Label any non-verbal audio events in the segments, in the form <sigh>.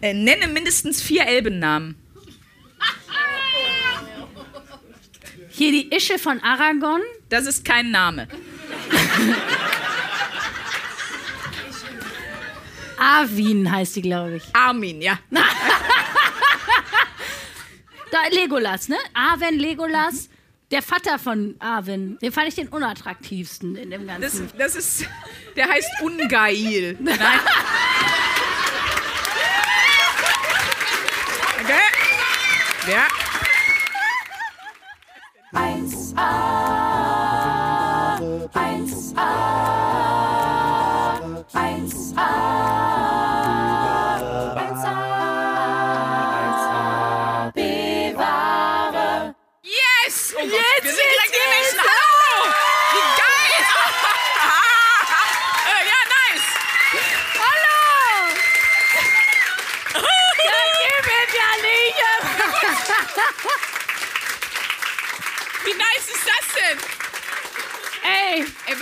Äh, nenne mindestens vier Elbennamen. Hier die Ische von Aragon. Das ist kein Name. Arwin heißt die, glaube ich. Armin, ja. <laughs> Da, Legolas, ne? Arwen Legolas. Der Vater von Arwen, den fand ich den unattraktivsten in dem Das, Ganzen. das ist. Der heißt Ungeil. <laughs> Nein. Okay. Ja.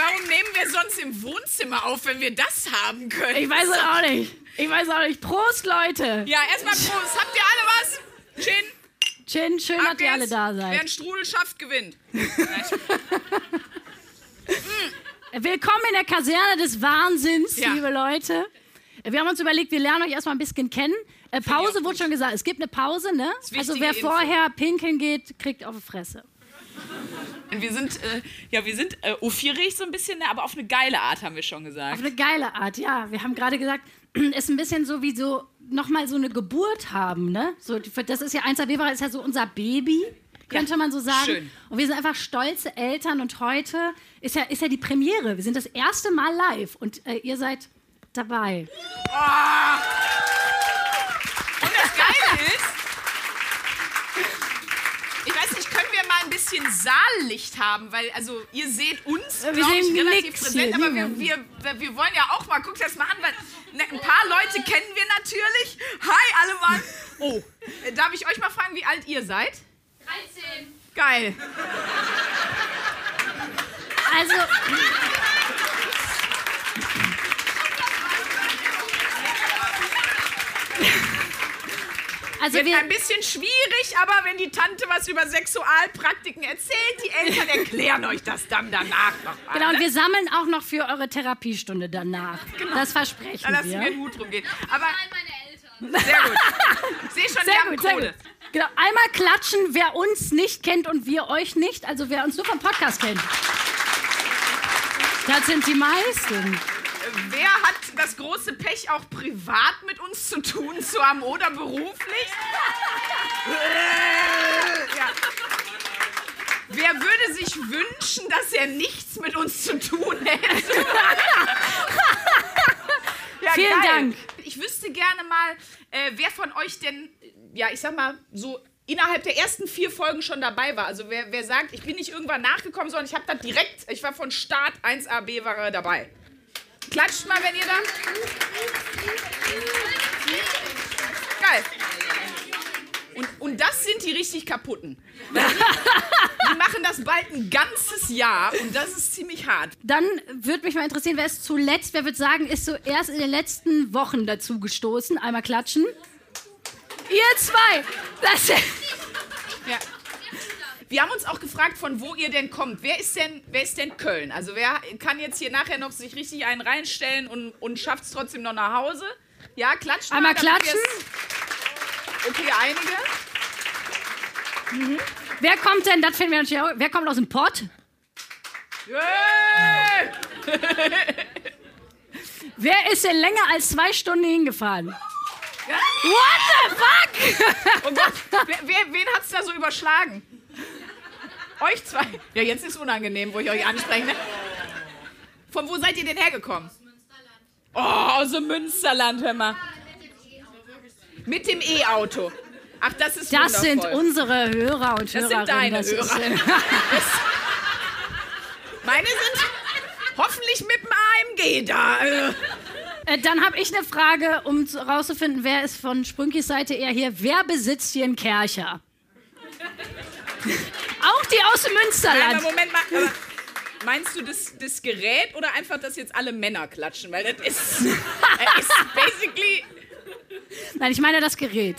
Warum nehmen wir sonst im Wohnzimmer auf, wenn wir das haben können? ich weiß es auch nicht. Ich weiß auch nicht. Prost, Leute! Ja, erstmal Prost. Habt ihr alle was? Chin. Chin, schön, ab dass ihr alle da Wer seid. einen Strudel schafft, gewinnt. <laughs> Willkommen in der Kaserne des Wahnsinns, Ja. liebe Leute. Wir haben uns überlegt, wir lernen euch erstmal ein bisschen kennen. Äh, Pause wurde schon gesagt. Es gibt eine Pause, ne? Also wer Info. vorher pinkeln geht, kriegt auf die Fresse. Wir sind, äh, ja, wir sind äh, ophierig so ein bisschen, ne, aber auf eine geile Art, haben wir schon Auf gesagt. eine geile Art, ja. Wir haben gerade gesagt, <clears throat> ist ein bisschen so wie so nochmal so eine Geburt haben, ne? So, das ist ja eins der Weber ist ja so unser Baby, könnte man so sagen. schön. Und wir sind einfach stolze Eltern und heute ist ja, ist ja die Premiere. Wir sind das erste Mal live und äh, ihr seid dabei. Und das Geile ist, ich weiß nicht, können wir mal ein bisschen Saallicht haben, weil, also, ihr seht uns, Wir glaube ich, sehen relativ nix präsent, hier, aber wir, wir, wir wollen ja auch mal, guckt das mal an, weil ne, ein paar Leute kennen wir natürlich. Hi, alle Mann. Oh, äh, darf ich euch mal fragen, wie alt ihr seid? 13. Geil. Also, also Wird wir, ein bisschen schwierig, aber wenn die Tante was über Sexualpraktiken erzählt, die Eltern erklären euch das dann danach noch mal. genau, und ne? wir sammeln auch noch für eure Therapiestunde danach. Das versprechen Da lassen wir. wir den Hut drum gehen. Aber meine Eltern. sehr gut. Ich sehe schon, wir Sehr haben gut, sehr Kohle. gut. Genau, einmal klatschen, wer uns nicht kennt und wir euch nicht, also wer uns nur vom Podcast kennt. Das sind die meisten. Wer hat das große Pech, auch privat mit uns zu tun zu haben oder beruflich? ja. Wer würde sich wünschen, dass er nichts mit uns zu tun hätte? ja, Vielen geil. Dank. Ich wüsste gerne mal, äh, wer von euch denn, ja, ich sag mal, so innerhalb der ersten vier Folgen schon dabei war. Also wer, wer sagt, ich bin nicht irgendwann nachgekommen, sondern ich habe da direkt, ich war von Start 1AB war dabei. Klatscht mal, wenn ihr da. Geil. Und, und das sind die richtig kaputten. Die machen das bald ein ganzes Jahr und das ist ziemlich hart. Dann würde mich mal interessieren, wer ist zuletzt, wer würde sagen, ist so erst in den letzten Wochen dazu gestoßen. Einmal klatschen. Ihr zwei. Das, Ja. Wir haben uns auch gefragt, von wo ihr denn kommt. Wer ist denn, wer ist denn Köln? Also wer kann jetzt hier nachher noch sich richtig einen reinstellen und, und schafft es trotzdem noch nach Hause? Ja, klatscht mal, Einmal klatschen. Okay, einige. wer kommt denn, das finden wir natürlich auch, wer kommt aus dem Pott? Yay! <laughs> Wer ist denn länger als zwei Stunden hingefahren? What the fuck? Oh Gott, wer, wer, wen hat's da so überschlagen? Euch zwei. Ja, jetzt ist unangenehm, wo ich euch anspreche. Ne? Von wo seid ihr denn hergekommen? Oh, aus dem Münsterland, hör mal. Mit dem E-Auto. Ach, das ist Das sind wundervoll. unsere Hörer und Das Hörerinnen. sind deine das ist, Hörer. <laughs> Meine sind hoffentlich mit dem AMG da. Äh, dann habe ich eine Frage, um zu- rauszufinden, wer ist von Sprünkis Seite eher hier. Wer besitzt hier einen Kercher? Auch die aus dem Münsterland. Moment mal. Aber meinst du das, das Gerät oder einfach, dass jetzt alle Männer klatschen? Weil das ist, das <laughs> ist basically Nein, ich meine das Gerät.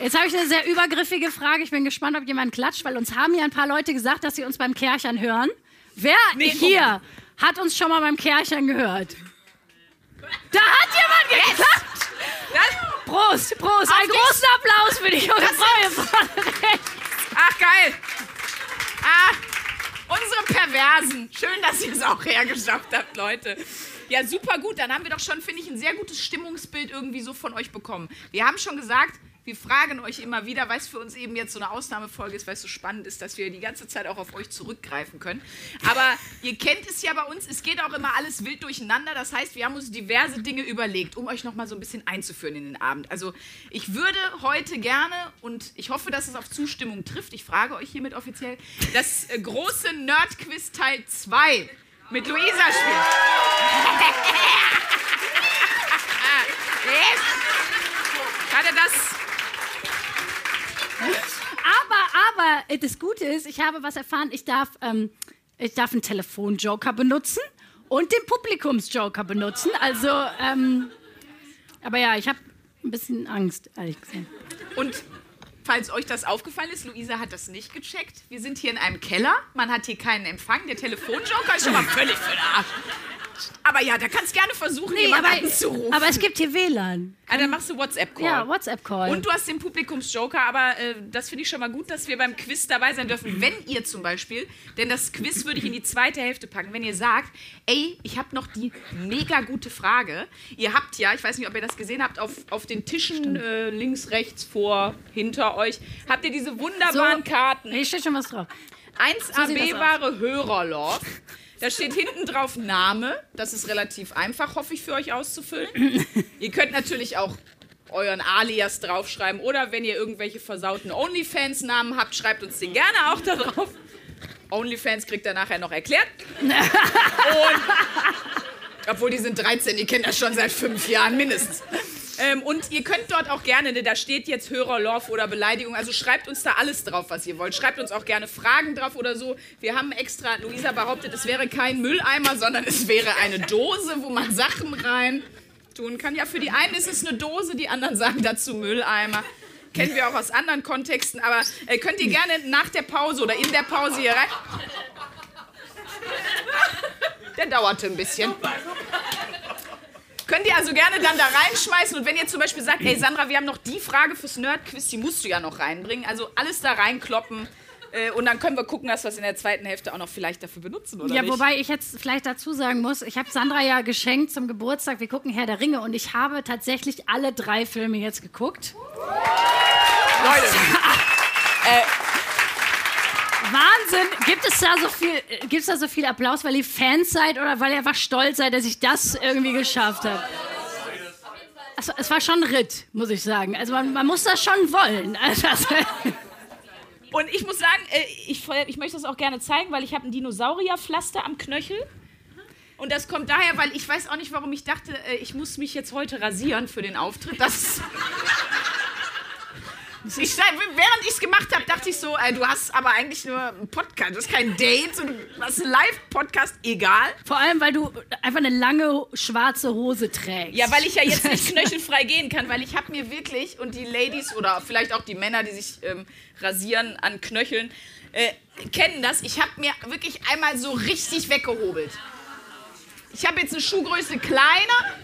Jetzt habe ich eine sehr übergriffige Frage. Ich bin gespannt, ob jemand klatscht, weil uns haben ja ein paar Leute gesagt, dass sie uns beim Kärchern hören. Wer Nee, hier hat uns schon mal beim Kärchern gehört? Da hat jemand! Das, Prost, Prost. Einen großen Applaus für die junge Frau vorne rechts. Ach, geil. Ah, unsere Perversen. Schön, dass ihr es auch hergeschafft habt, Leute. Ja, super gut. Dann haben wir doch schon, finde ich, ein sehr gutes Stimmungsbild irgendwie so von euch bekommen. Wir haben schon gesagt, wir fragen euch immer wieder, weil es für uns eben jetzt so eine Ausnahmefolge ist, weil es so spannend ist, dass wir die ganze Zeit auch auf euch zurückgreifen können. Aber ihr kennt es ja bei uns, es geht auch immer alles wild durcheinander. Das heißt, wir haben uns diverse Dinge überlegt, um euch nochmal so ein bisschen einzuführen in den Abend. Also ich würde heute gerne, und ich hoffe, dass es auf Zustimmung trifft, ich frage euch hiermit offiziell, das äh, große Nerd-Quiz Teil 2 mit Luisa spielen. <laughs> yes. Er das? Aber, aber äh, das Gute ist, ich habe was erfahren. Ich darf, ähm, ich darf einen Telefonjoker benutzen und den Publikumsjoker benutzen. Also, ähm, aber ja, ich habe ein bisschen Angst, ehrlich gesagt. Und falls euch das aufgefallen ist, Luisa hat das nicht gecheckt. Wir sind hier in einem Keller. Man hat hier keinen Empfang. Der Telefonjoker ist schon mal völlig für den Arsch. Aber ja, da kannst gerne versuchen, Nee, jemanden aber, anzurufen. aber es gibt hier WLAN. ah, dann machst du WhatsApp-Call. Ja, WhatsApp-Call. Und du hast den Publikumsjoker, aber äh, das finde ich schon mal gut, dass wir beim Quiz dabei sein dürfen. Wenn ihr zum Beispiel, denn das Quiz würde ich in die zweite Hälfte packen, wenn ihr sagt, ey, ich habe noch die mega gute Frage. Ihr habt ja, ich weiß nicht, ob ihr das gesehen habt, auf, auf den Tischen äh, links, rechts, vor, hinter euch, habt ihr diese wunderbaren Karten. Hier steht schon was drauf. 1 sieht das AB-Ware Hörerlove. Da steht hinten drauf Name. Das ist relativ einfach, hoffe ich, für euch auszufüllen. <laughs> ihr könnt natürlich auch euren Alias draufschreiben oder wenn ihr irgendwelche versauten OnlyFans-Namen habt, schreibt uns den gerne auch da drauf. OnlyFans kriegt er nachher noch erklärt. <laughs> Und, obwohl die sind 13, die kennen das schon seit fünf Jahren mindestens. Ähm, und ihr könnt dort auch gerne, ne, da steht jetzt Hörer, Love oder Beleidigung, also schreibt uns da alles drauf, was ihr wollt. Schreibt uns auch gerne Fragen drauf oder so. Wir haben extra, Luisa behauptet, es wäre kein Mülleimer, sondern es wäre eine Dose, wo man Sachen rein tun kann. Ja, für die einen ist es eine Dose, die anderen sagen dazu Mülleimer. Kennen wir auch aus anderen Kontexten, aber äh, könnt ihr gerne nach der Pause oder in der Pause hier rein. Der dauerte ein bisschen. Könnt ihr also gerne dann da reinschmeißen und wenn ihr zum Beispiel sagt, ey Sandra, wir haben noch die Frage fürs Nerdquiz, die musst du ja noch reinbringen. Also alles da reinkloppen äh, und dann können wir gucken, dass wir es in der zweiten Hälfte auch noch vielleicht dafür benutzen, oder Ja, nicht? wobei ich jetzt vielleicht dazu sagen muss, ich habe Sandra ja geschenkt zum Geburtstag, wir gucken Herr der Ringe und ich habe tatsächlich alle drei Filme jetzt geguckt. Leute, <laughs> Wahnsinn! Gibt es da so viel, äh, gibt es da so viel Applaus, weil ihr Fans seid oder weil ihr einfach stolz seid, dass ich das irgendwie geschafft habe? Also, es war schon ein Ritt, muss ich sagen. Also man, man muss das schon wollen. <laughs> Also, das, Und ich muss sagen, äh, ich, ich möchte das auch gerne zeigen, weil ich habe ein Dinosaurierpflaster am Knöchel. Und das kommt daher, weil ich weiß auch nicht, warum ich dachte, äh, ich muss mich jetzt heute rasieren für den Auftritt. Das ich, während ich es gemacht habe, dachte ich so, äh, du hast aber eigentlich nur einen Podcast, du hast kein Date, und du hast einen Live-Podcast, egal. vor allem, weil du einfach eine lange schwarze Hose trägst. Ja, weil ich ja jetzt nicht <laughs> knöchelfrei gehen kann, weil ich habe mir wirklich, und die Ladies oder vielleicht auch die Männer, die sich ähm, rasieren an Knöcheln, äh, kennen das. Ich habe mir wirklich einmal so richtig weggehobelt. Ich habe jetzt eine Schuhgröße kleiner.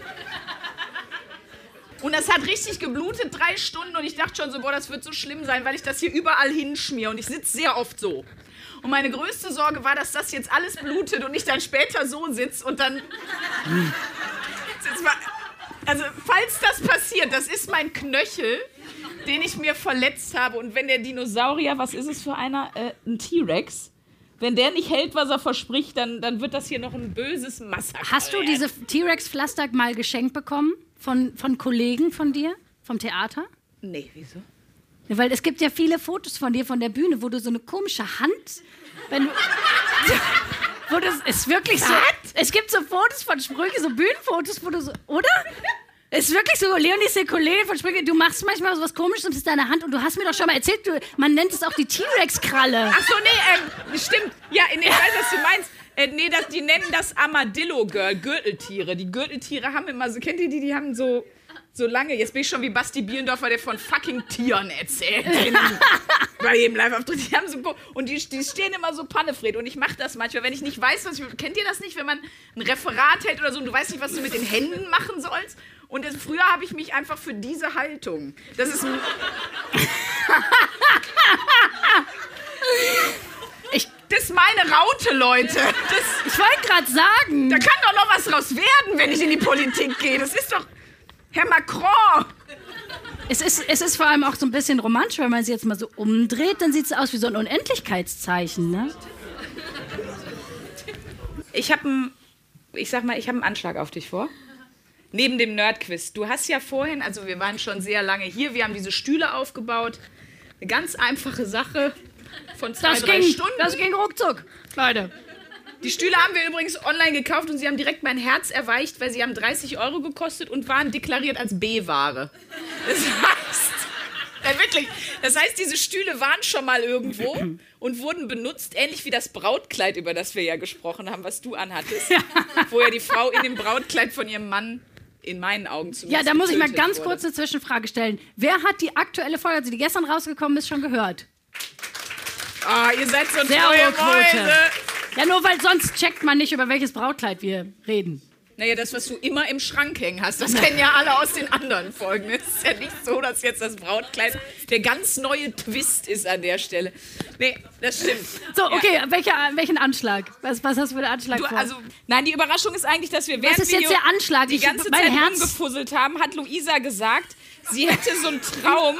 Und das hat richtig geblutet, drei Stunden. Und ich dachte schon so, boah, das wird so schlimm sein, weil ich das hier überall hinschmier. Und ich sitze sehr oft so. Und meine größte Sorge war, dass das jetzt alles blutet und ich dann später so sitze und dann <laughs> Also, falls das passiert, das ist mein Knöchel, den ich mir verletzt habe. Und wenn der Dinosaurier, was ist es für einer? Äh, ein T-Rex. Wenn der nicht hält, was er verspricht, dann, dann wird das hier noch ein böses Massaker. Hast du diese T-Rex-Pflaster mal geschenkt bekommen von, von Kollegen von dir, vom Theater? Nee, wieso? Ja, weil es gibt ja viele Fotos von dir von der Bühne, wo du so eine komische Hand, wenn du, <laughs> wo das ist wirklich so. Es gibt so Fotos von Sprüche, so Bühnenfotos, wo du so, oder? Es ist wirklich so, Leonie Sekolé von Sprüche, du machst manchmal so was Komisches ist deine Hand und du hast mir doch schon mal erzählt, du, man nennt es auch die T-Rex-Kralle. Ach so, nee, ähm, stimmt. Ja, nee, ich weiß, was du meinst. Äh, nee, das, die nennen das Armadillo-Girl, Gürteltiere. Die Gürteltiere haben immer so, kennt ihr die, die haben so so lange. Jetzt bin ich schon wie Basti Bielendorfer, der von fucking Tieren erzählt. <laughs> In, bei jedem Live-Auftritt. Die haben so, und die, die stehen immer so Pannefred. Und ich mache das manchmal, wenn ich nicht weiß, was ich. Kennt ihr das nicht, wenn man ein Referat hält oder so und du weißt nicht, was du mit den Händen machen sollst? Und das, früher habe ich mich einfach für diese Haltung. Das ist. ein- <laughs> ich, das ist meine Raute, Leute. Das, Ich wollte gerade sagen. da kann doch noch was draus werden, wenn ich in die Politik gehe. Das ist doch. Herr Macron! Es ist, es ist vor allem auch so ein bisschen romantisch, wenn man sie jetzt mal so umdreht, dann sieht es aus wie so ein Unendlichkeitszeichen, ne? Ich habe einen, ich sag mal, ich habe einen Anschlag auf dich vor. Neben dem Nerdquiz. Du hast ja vorhin, also wir waren schon sehr lange hier, wir haben diese Stühle aufgebaut. Eine ganz einfache Sache von zwei, Das drei ging, Stunden. das ging ruckzuck, Leute. Die Stühle haben wir übrigens online gekauft und sie haben direkt mein Herz erweicht, weil sie haben 30 Euro gekostet und waren deklariert als B-Ware. Das heißt, <laughs> ja, wirklich, das heißt, diese Stühle waren schon mal irgendwo und wurden benutzt, ähnlich wie das Brautkleid, über das wir ja gesprochen haben, was du anhattest, wo ja die Frau in dem Brautkleid von ihrem Mann in meinen Augen zumindest Ja, da muss ich mal ganz wurde. kurz eine Zwischenfrage stellen. Wer hat die aktuelle Folge, also die gestern rausgekommen ist, schon gehört? Ah, ihr seid so Sehr treue. Mäuse. Ja, nur weil sonst checkt man nicht, über welches Brautkleid wir reden. Naja, das, was du immer im Schrank hängen hast, das kennen ja alle aus den anderen Folgen. Es ist ja nicht so, dass jetzt das Brautkleid der ganz neue Twist ist an der Stelle. Nee, das stimmt. So, Ja. okay, welcher, welchen Anschlag? Was, was hast du für einen Anschlag Du, vor? also, nein, die Überraschung ist eigentlich, dass wir während ist jetzt der Anschlag? die Ich- ganze mein Zeit Herz- rumgefusselt haben, hat Luisa gesagt, sie hätte so einen Traum,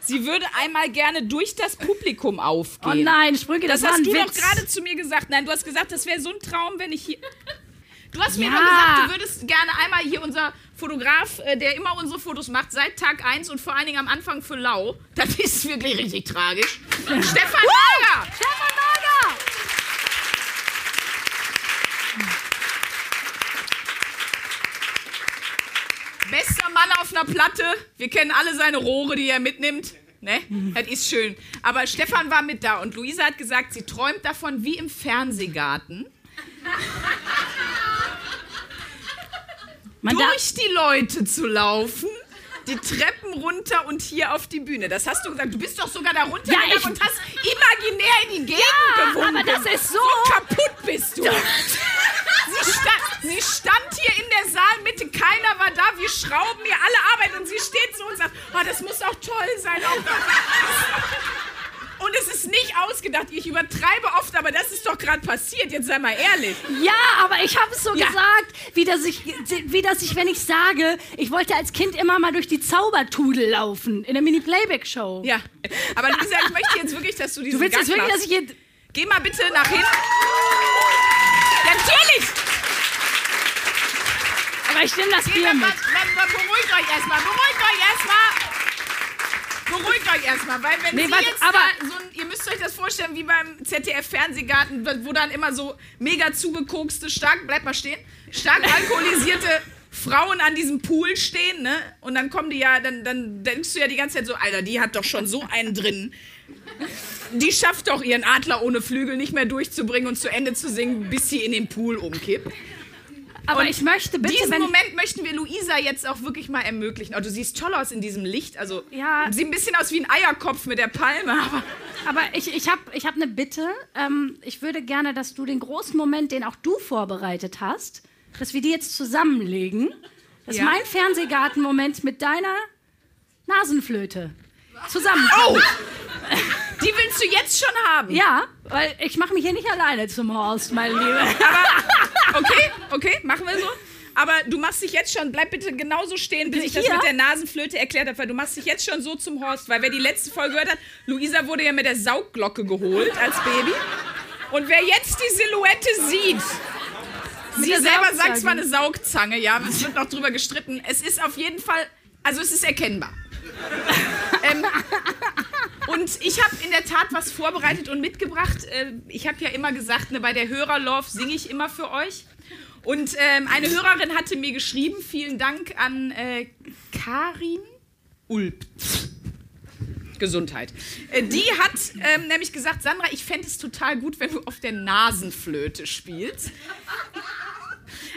sie würde einmal gerne durch das Publikum aufgehen. oh nein, Sprünge, das, Das hast du Witz. doch gerade zu mir gesagt. Nein, du hast gesagt, das wäre so ein Traum, wenn ich hier. Du hast mir Ja. immer gesagt, du würdest gerne einmal hier unser Fotograf, äh, der immer unsere Fotos macht, seit Tag 1 und vor allen Dingen am Anfang für Lau. Das <laughs> ist wirklich richtig tragisch. Stefan Lager! Stefan Lager! Bester Mann auf einer Platte. Wir kennen alle seine Rohre, die er mitnimmt. Ne? Das ist schön. Aber Stefan war mit da und Luisa hat gesagt, sie träumt davon wie im Fernsehgarten. Man durch die Leute zu laufen, die Treppen runter und hier auf die Bühne. Das hast du gesagt. Du bist doch sogar da runtergegangen Ja, und hast imaginär in die Gegend Ja, gewunken. aber das ist so- So kaputt bist du. Sie stand, sie stand hier in der Saalmitte, keiner war da, wir schrauben ihr alle Arbeit und sie steht so und sagt, oh, das muss auch toll sein. Auch und es ist nicht ausgedacht. Ich übertreibe oft, aber das ist doch gerade passiert. Jetzt sei mal ehrlich. ja, aber ich habe es so Ja. gesagt, wie dass, ich, wie dass ich, wenn ich sage, ich wollte als Kind immer mal durch die Zaubertudel laufen in der Mini-Playback-Show. Ja, aber Lisa, ich möchte jetzt wirklich, dass du diesen Du willst jetzt Gang wirklich, machst. dass ich hier... Geh mal bitte nach hinten. Natürlich! Aber ich nehme das Bier mit. mal, mal, beruhigt euch erstmal. Beruhigt euch erstmal. Beruhigt euch erstmal, weil wenn Nee, Sie warte, jetzt aber- so ein, ihr müsst euch das vorstellen wie beim ZDF-Fernsehgarten, wo dann immer so mega zugekokste, stark, bleibt mal stehen, stark alkoholisierte <laughs> Frauen an diesem Pool stehen, ne? Und dann kommen die ja, dann, dann denkst du ja die ganze Zeit so, Alter, die hat doch schon so einen drin. Die schafft doch ihren Adler ohne Flügel nicht mehr durchzubringen und zu Ende zu singen, bis sie in den Pool umkippt. Aber Und ich möchte bitte, Diesen. Moment möchten wir Luisa jetzt auch wirklich mal ermöglichen. Oh, du siehst toll aus in diesem Licht. Also, Ja. sieht ein bisschen aus wie ein Eierkopf mit der Palme, aber Aber ich, ich habe ich hab eine Bitte. Ähm, ich würde gerne, dass du den großen Moment, den auch du vorbereitet hast, dass wir die jetzt zusammenlegen. Das ist Ja. mein Fernsehgarten-Moment mit deiner Nasenflöte. Zusammen. Oh! <laughs> Die willst du jetzt schon haben. Ja, weil ich mache mich hier nicht alleine zum Horst, meine Liebe. <laughs> Okay, okay, machen wir so. Aber du machst dich jetzt schon, bleib bitte genauso stehen, bis ich das mit der Nasenflöte erklärt habe, weil du machst dich jetzt schon so zum Horst, weil wer die letzte Folge gehört hat, Luisa wurde ja mit der Saugglocke geholt als Baby. Und wer jetzt die Silhouette sieht, sie selber sagt zwar eine Saugzange, ja, es wird noch drüber gestritten. Es ist auf jeden Fall, also es ist erkennbar. <laughs> ähm, und ich habe in der Tat was vorbereitet und mitgebracht. Äh, ich habe ja immer gesagt, ne, bei der Hörerlauf singe ich immer für euch. Und ähm, eine Hörerin hatte mir geschrieben, vielen Dank an äh, Karin Ulp. Gesundheit. Äh, die hat ähm, nämlich gesagt, Sandra, ich fände es total gut, wenn du auf der Nasenflöte spielst.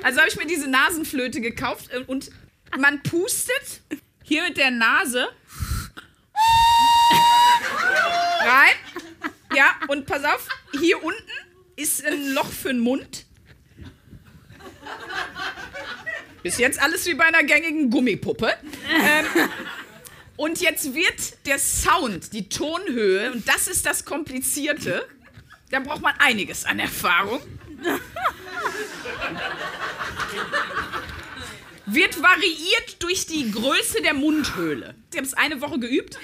Also habe ich mir diese Nasenflöte gekauft äh, und man pustet hier mit der Nase rein. Ja, und pass auf, hier unten ist ein Loch für den Mund. Bis jetzt alles wie bei einer gängigen Gummipuppe. Ähm, und jetzt wird der Sound, die Tonhöhe, und das ist das Komplizierte, da braucht man einiges an Erfahrung. Wird variiert durch die Größe der Mundhöhle. Ich habe es eine Woche geübt.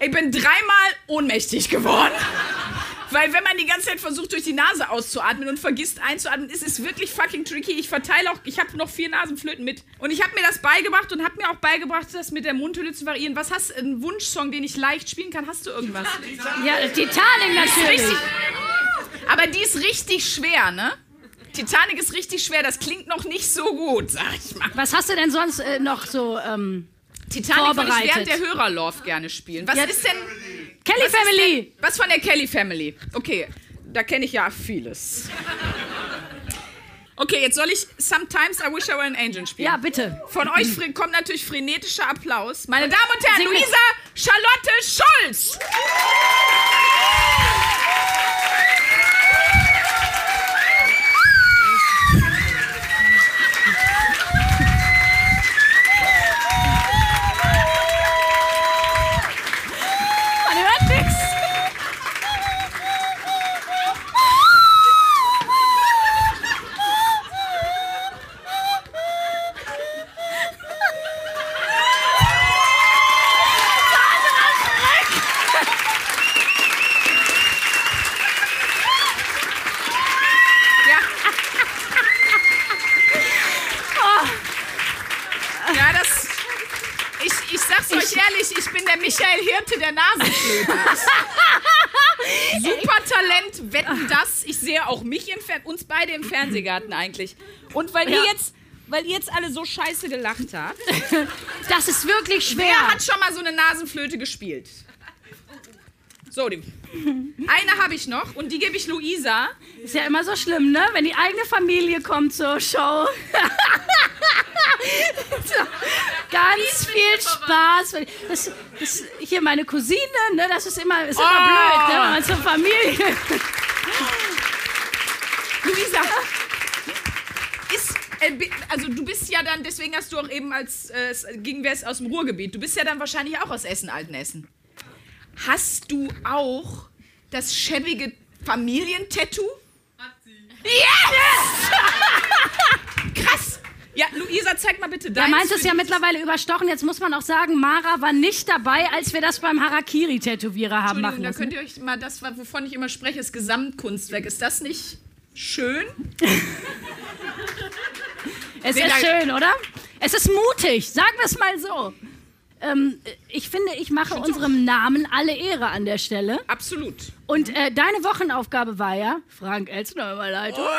Ich bin dreimal ohnmächtig geworden. Weil wenn man die ganze Zeit versucht, durch die Nase auszuatmen und vergisst einzuatmen, ist es wirklich fucking tricky. Ich verteile auch, ich habe noch vier Nasenflöten mit. Und ich habe mir das beigebracht und habe mir auch beigebracht, das mit der Mundhülle zu variieren. Was hast du, einen Wunschsong, den ich leicht spielen kann? Hast du irgendwas? Ja, Titanic natürlich. Richtig. Aber die ist richtig schwer, ne? Titanic ist richtig schwer, das klingt noch nicht so gut, sag ich mal. Was hast du denn sonst äh, noch so ähm, Titanic würde ich während der Hörerlauf gerne spielen. Was Ja. ist denn... Kelly was Family? Denn, was von der Kelly Family? Okay, da kenne ich ja vieles. Okay, jetzt soll ich Sometimes I Wish I Were an Angel spielen. Ja, bitte. Von euch kommt natürlich frenetischer Applaus. Meine Damen und Herren. Luisa Charlotte Schulz. Der Nasenflöte. <laughs> Super Talent, wetten das. Ich sehe auch mich im Fer uns beide im Fernsehgarten eigentlich. Und weil ihr Ja. jetzt, weil ihr jetzt alle so scheiße gelacht habt, Das ist wirklich schwer. wer hat schon mal so eine Nasenflöte gespielt? So, die. Eine habe ich noch und die gebe ich Luisa. Ist ja immer so schlimm, ne? Wenn die eigene Familie kommt zur Show. <laughs> so, <laughs> ganz viel Spaß. Das, das, hier meine Cousine, ne? Das ist immer, ist immer Oh. blöd, ne? Wenn man zur Familie. <laughs> Luisa, ist, äh, also du bist ja dann, deswegen hast du auch eben als, äh, es ging wär's aus dem Ruhrgebiet, du bist ja dann wahrscheinlich auch aus Essen, Altenessen. Hast du auch das schäbige Familientattoo? Hat sie. Yes! <laughs> Krass! Ja, Luisa, zeig mal bitte Da deins. meint es ja mittlerweile überstochen. Jetzt muss man auch sagen, Mara war nicht dabei, als wir das beim Harakiri-Tätowierer haben machen Entschuldigung, da lassen. könnt ihr euch mal das, wovon ich immer spreche, das Gesamtkunstwerk. Ist das nicht schön? <laughs> Es ist schön, oder? Es ist mutig, sagen wir es mal so. Ähm, ich finde, ich mache unserem Namen alle Ehre an der Stelle. Absolut. Und äh, deine Wochenaufgabe war ja, Frank Elstner über Leitung. <laughs>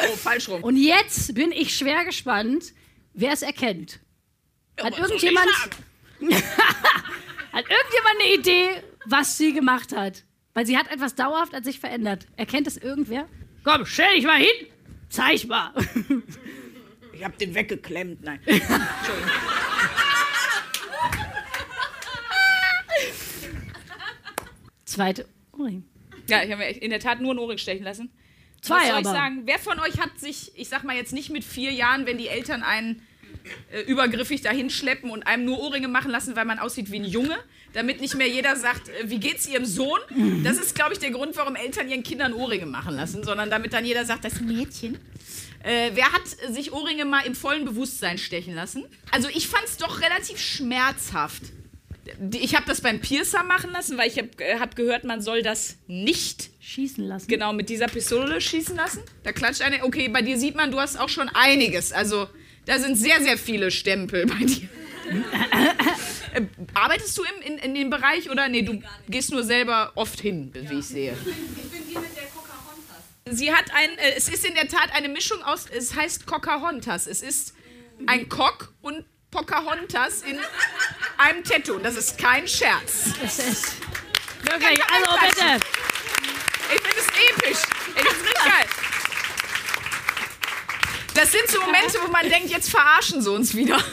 Oh, falsch rum. Und jetzt bin ich schwer gespannt, wer es erkennt. Hat irgendjemand, <laughs> hat irgendjemand eine Idee, was sie gemacht hat? Weil sie hat etwas dauerhaft an sich verändert. Erkennt es irgendwer? Komm, stell dich mal hin. Zeig mal. <laughs> Ich hab den weggeklemmt. Nein. Entschuldigung. Zweite Ohrring. Ja, ich habe mir in der Tat nur einen Ohrring stechen lassen. Zwei Was soll aber. ich sagen? Wer von euch hat sich, ich sag mal jetzt nicht mit vier Jahren, wenn die Eltern einen äh, übergriffig dahin schleppen und einem nur Ohrringe machen lassen, weil man aussieht wie ein Junge, damit nicht mehr jeder sagt, äh, wie geht's ihrem Sohn? Das ist, glaube ich, der Grund, warum Eltern ihren Kindern Ohrringe machen lassen, sondern damit dann jeder sagt, das ist ein Mädchen. Äh, wer hat sich Ohrringe mal im vollen Bewusstsein stechen lassen? Also ich fand es doch relativ schmerzhaft. Ich habe das beim Piercer machen lassen, weil ich habe äh, hab gehört, man soll das nicht Schießen lassen. genau mit dieser Pistole schießen lassen. Da klatscht eine. Okay, bei dir sieht man, du hast auch schon einiges. Also da sind sehr, sehr viele Stempel bei dir. <laughs> Äh, Arbeitest du im, in, in dem Bereich oder nee, du gehst nur selber oft hin, wie ich sehe. Ich bin die mit der Pocahontas. Sie hat ein, äh, es ist in der Tat eine Mischung aus, es heißt Pocahontas. Es ist ein Cock und Pocahontas in einem Tattoo. Das ist kein Scherz. Das ist wirklich, also bitte. Ich finde es episch. Ich finde es richtig geil. das sind so Momente, wo man denkt, jetzt verarschen sie uns wieder. <laughs>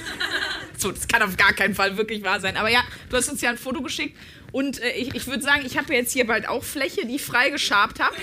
So, das kann auf gar keinen Fall wirklich wahr sein. Aber ja, du hast uns ja ein Foto geschickt. Und äh, ich, ich würde sagen, ich habe jetzt hier bald auch Fläche, die ich frei geschabt habe.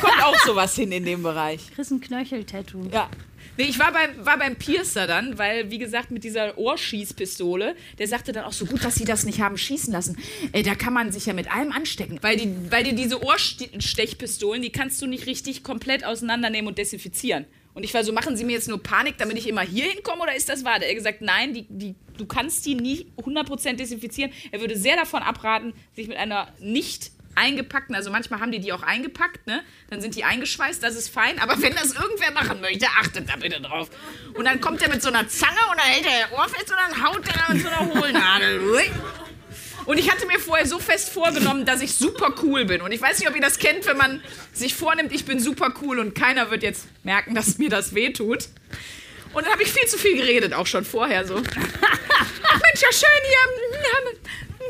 Kommt auch sowas hin in dem Bereich. Chris ein Knöchel-Tattoo. Ja. Nee, ich war beim, war beim Piercer dann, weil, wie gesagt, mit dieser Ohrschießpistole, der sagte dann auch so gut, dass sie das nicht haben schießen lassen. Äh, da kann man sich ja mit allem anstecken. Weil, die, weil die diese Ohrstechpistolen, die kannst du nicht richtig komplett auseinandernehmen und desinfizieren. Und ich war so, machen Sie mir jetzt nur Panik, damit ich immer hier hinkomme oder ist das wahr? Er hat gesagt, nein, die, die, du kannst die nie 100% desinfizieren. Er würde sehr davon abraten, sich mit einer nicht eingepackten, also manchmal haben die die auch eingepackt, ne? Dann sind die eingeschweißt, das ist fein. Aber wenn das irgendwer machen möchte, achtet da bitte drauf. Und dann kommt er mit so einer Zange und dann hält er Ohr fest und dann haut er da mit so einer Hohlnadel. Und ich hatte mir vorher so fest vorgenommen, dass ich super cool bin. Und ich weiß nicht, ob ihr das kennt, wenn man sich vornimmt, ich bin super cool und keiner wird jetzt merken, dass mir das wehtut. Und dann habe ich viel zu viel geredet, auch schon vorher so. Ach Mensch, ja schön hier.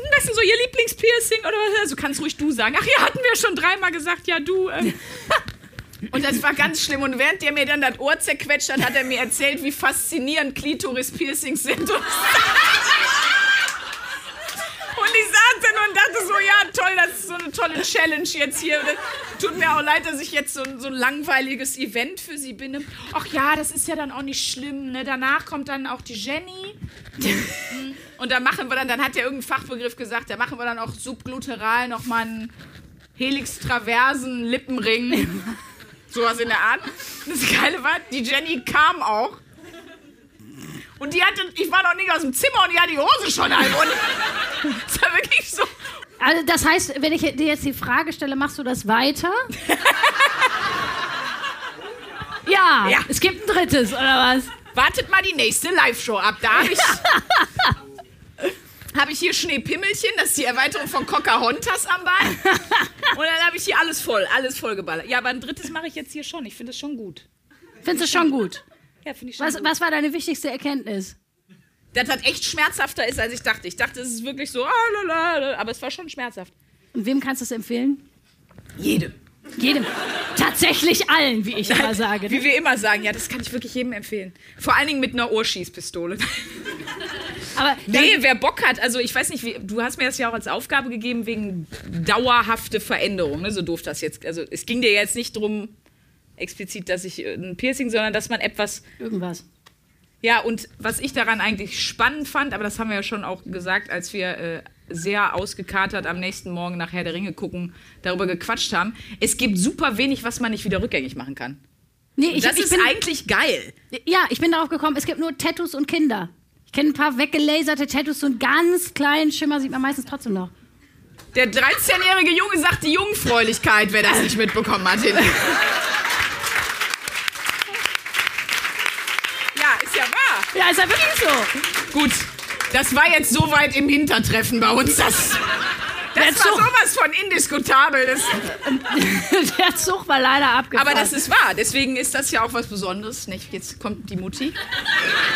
Was ist denn so Ihr Lieblingspiercing oder was? Also kannst ruhig du sagen. Ach ja, hatten wir schon dreimal gesagt, ja du. Ähm. Und das war ganz schlimm. Und während der mir dann das Ohr zerquetscht hat, hat er mir erzählt, wie faszinierend Klitoris-Piercings sind. Ich saß dann und dachte so, ja toll, das ist so eine tolle Challenge jetzt hier. Tut mir auch leid, dass ich jetzt so, so ein langweiliges Event für Sie bin. Ach ja, das ist ja dann auch nicht schlimm. Ne? Danach kommt dann auch die Jenny. Und da machen wir dann, dann hat ja irgendein Fachbegriff gesagt, da machen wir dann auch subgluteral nochmal einen Helix-Traversen Lippenring. Sowas in der Art. Das Geile war, die Jenny kam auch. Und die hatte, ich war noch nicht aus dem Zimmer und die hat die Hose schon halb. Und das war wirklich so. Also das heißt, wenn ich dir jetzt die Frage stelle, machst du das weiter? <laughs> ja, Ja. es gibt ein drittes, oder was? Wartet mal die nächste Live-Show ab. Da habe ich, <laughs> hab ich hier Schneepimmelchen, das ist die Erweiterung von Pocahontas am Bein. Und dann habe ich hier alles voll, alles voll geballert. Ja, aber ein drittes mache ich jetzt hier schon. Ich finde es schon gut. Findest du schon gut? Ja, finde ich schon Was, was war deine wichtigste Erkenntnis? Das hat echt schmerzhafter ist, als ich dachte. Ich dachte, es ist wirklich so, ah, aber es war schon schmerzhaft. Und wem kannst du es empfehlen? Jedem. Jedem. Tatsächlich allen, wie ich immer sage. Wie wir immer sagen, ja, das kann ich wirklich jedem empfehlen. Vor allen Dingen mit einer Ohrschießpistole. Aber <laughs> Nee, wer Bock hat, also ich weiß nicht, wie, du hast mir das ja auch als Aufgabe gegeben wegen dauerhafte Veränderung, ne? so doof das jetzt. Also es ging dir jetzt nicht drum explizit, dass ich äh, ein Piercing, sondern dass man etwas, irgendwas. ja und was ich daran eigentlich spannend fand, aber das haben wir ja schon auch gesagt, als wir äh, sehr ausgekatert am nächsten Morgen nach Herr der Ringe gucken, darüber gequatscht haben. Es gibt super wenig, was man nicht wieder rückgängig machen kann. Nee, ich, das ich ist bin, eigentlich geil. ja, ich bin darauf gekommen, es gibt nur Tattoos und Kinder. Ich kenne ein paar weggelaserte Tattoos, so einen ganz kleinen Schimmer sieht man meistens trotzdem noch. Der 13-jährige Junge sagt die Jungfräulichkeit, wer das nicht mitbekommen hat. Hin. Ja, ist ja ist ja wirklich so. Gut, das war jetzt so weit im Hintertreffen bei uns. Das, Der das war Zug. sowas von indiskutabel. Das, <laughs> Der Zug war leider abgefahren. aber das ist wahr. Deswegen ist das ja auch was Besonderes. Nicht? Jetzt kommt die Mutti.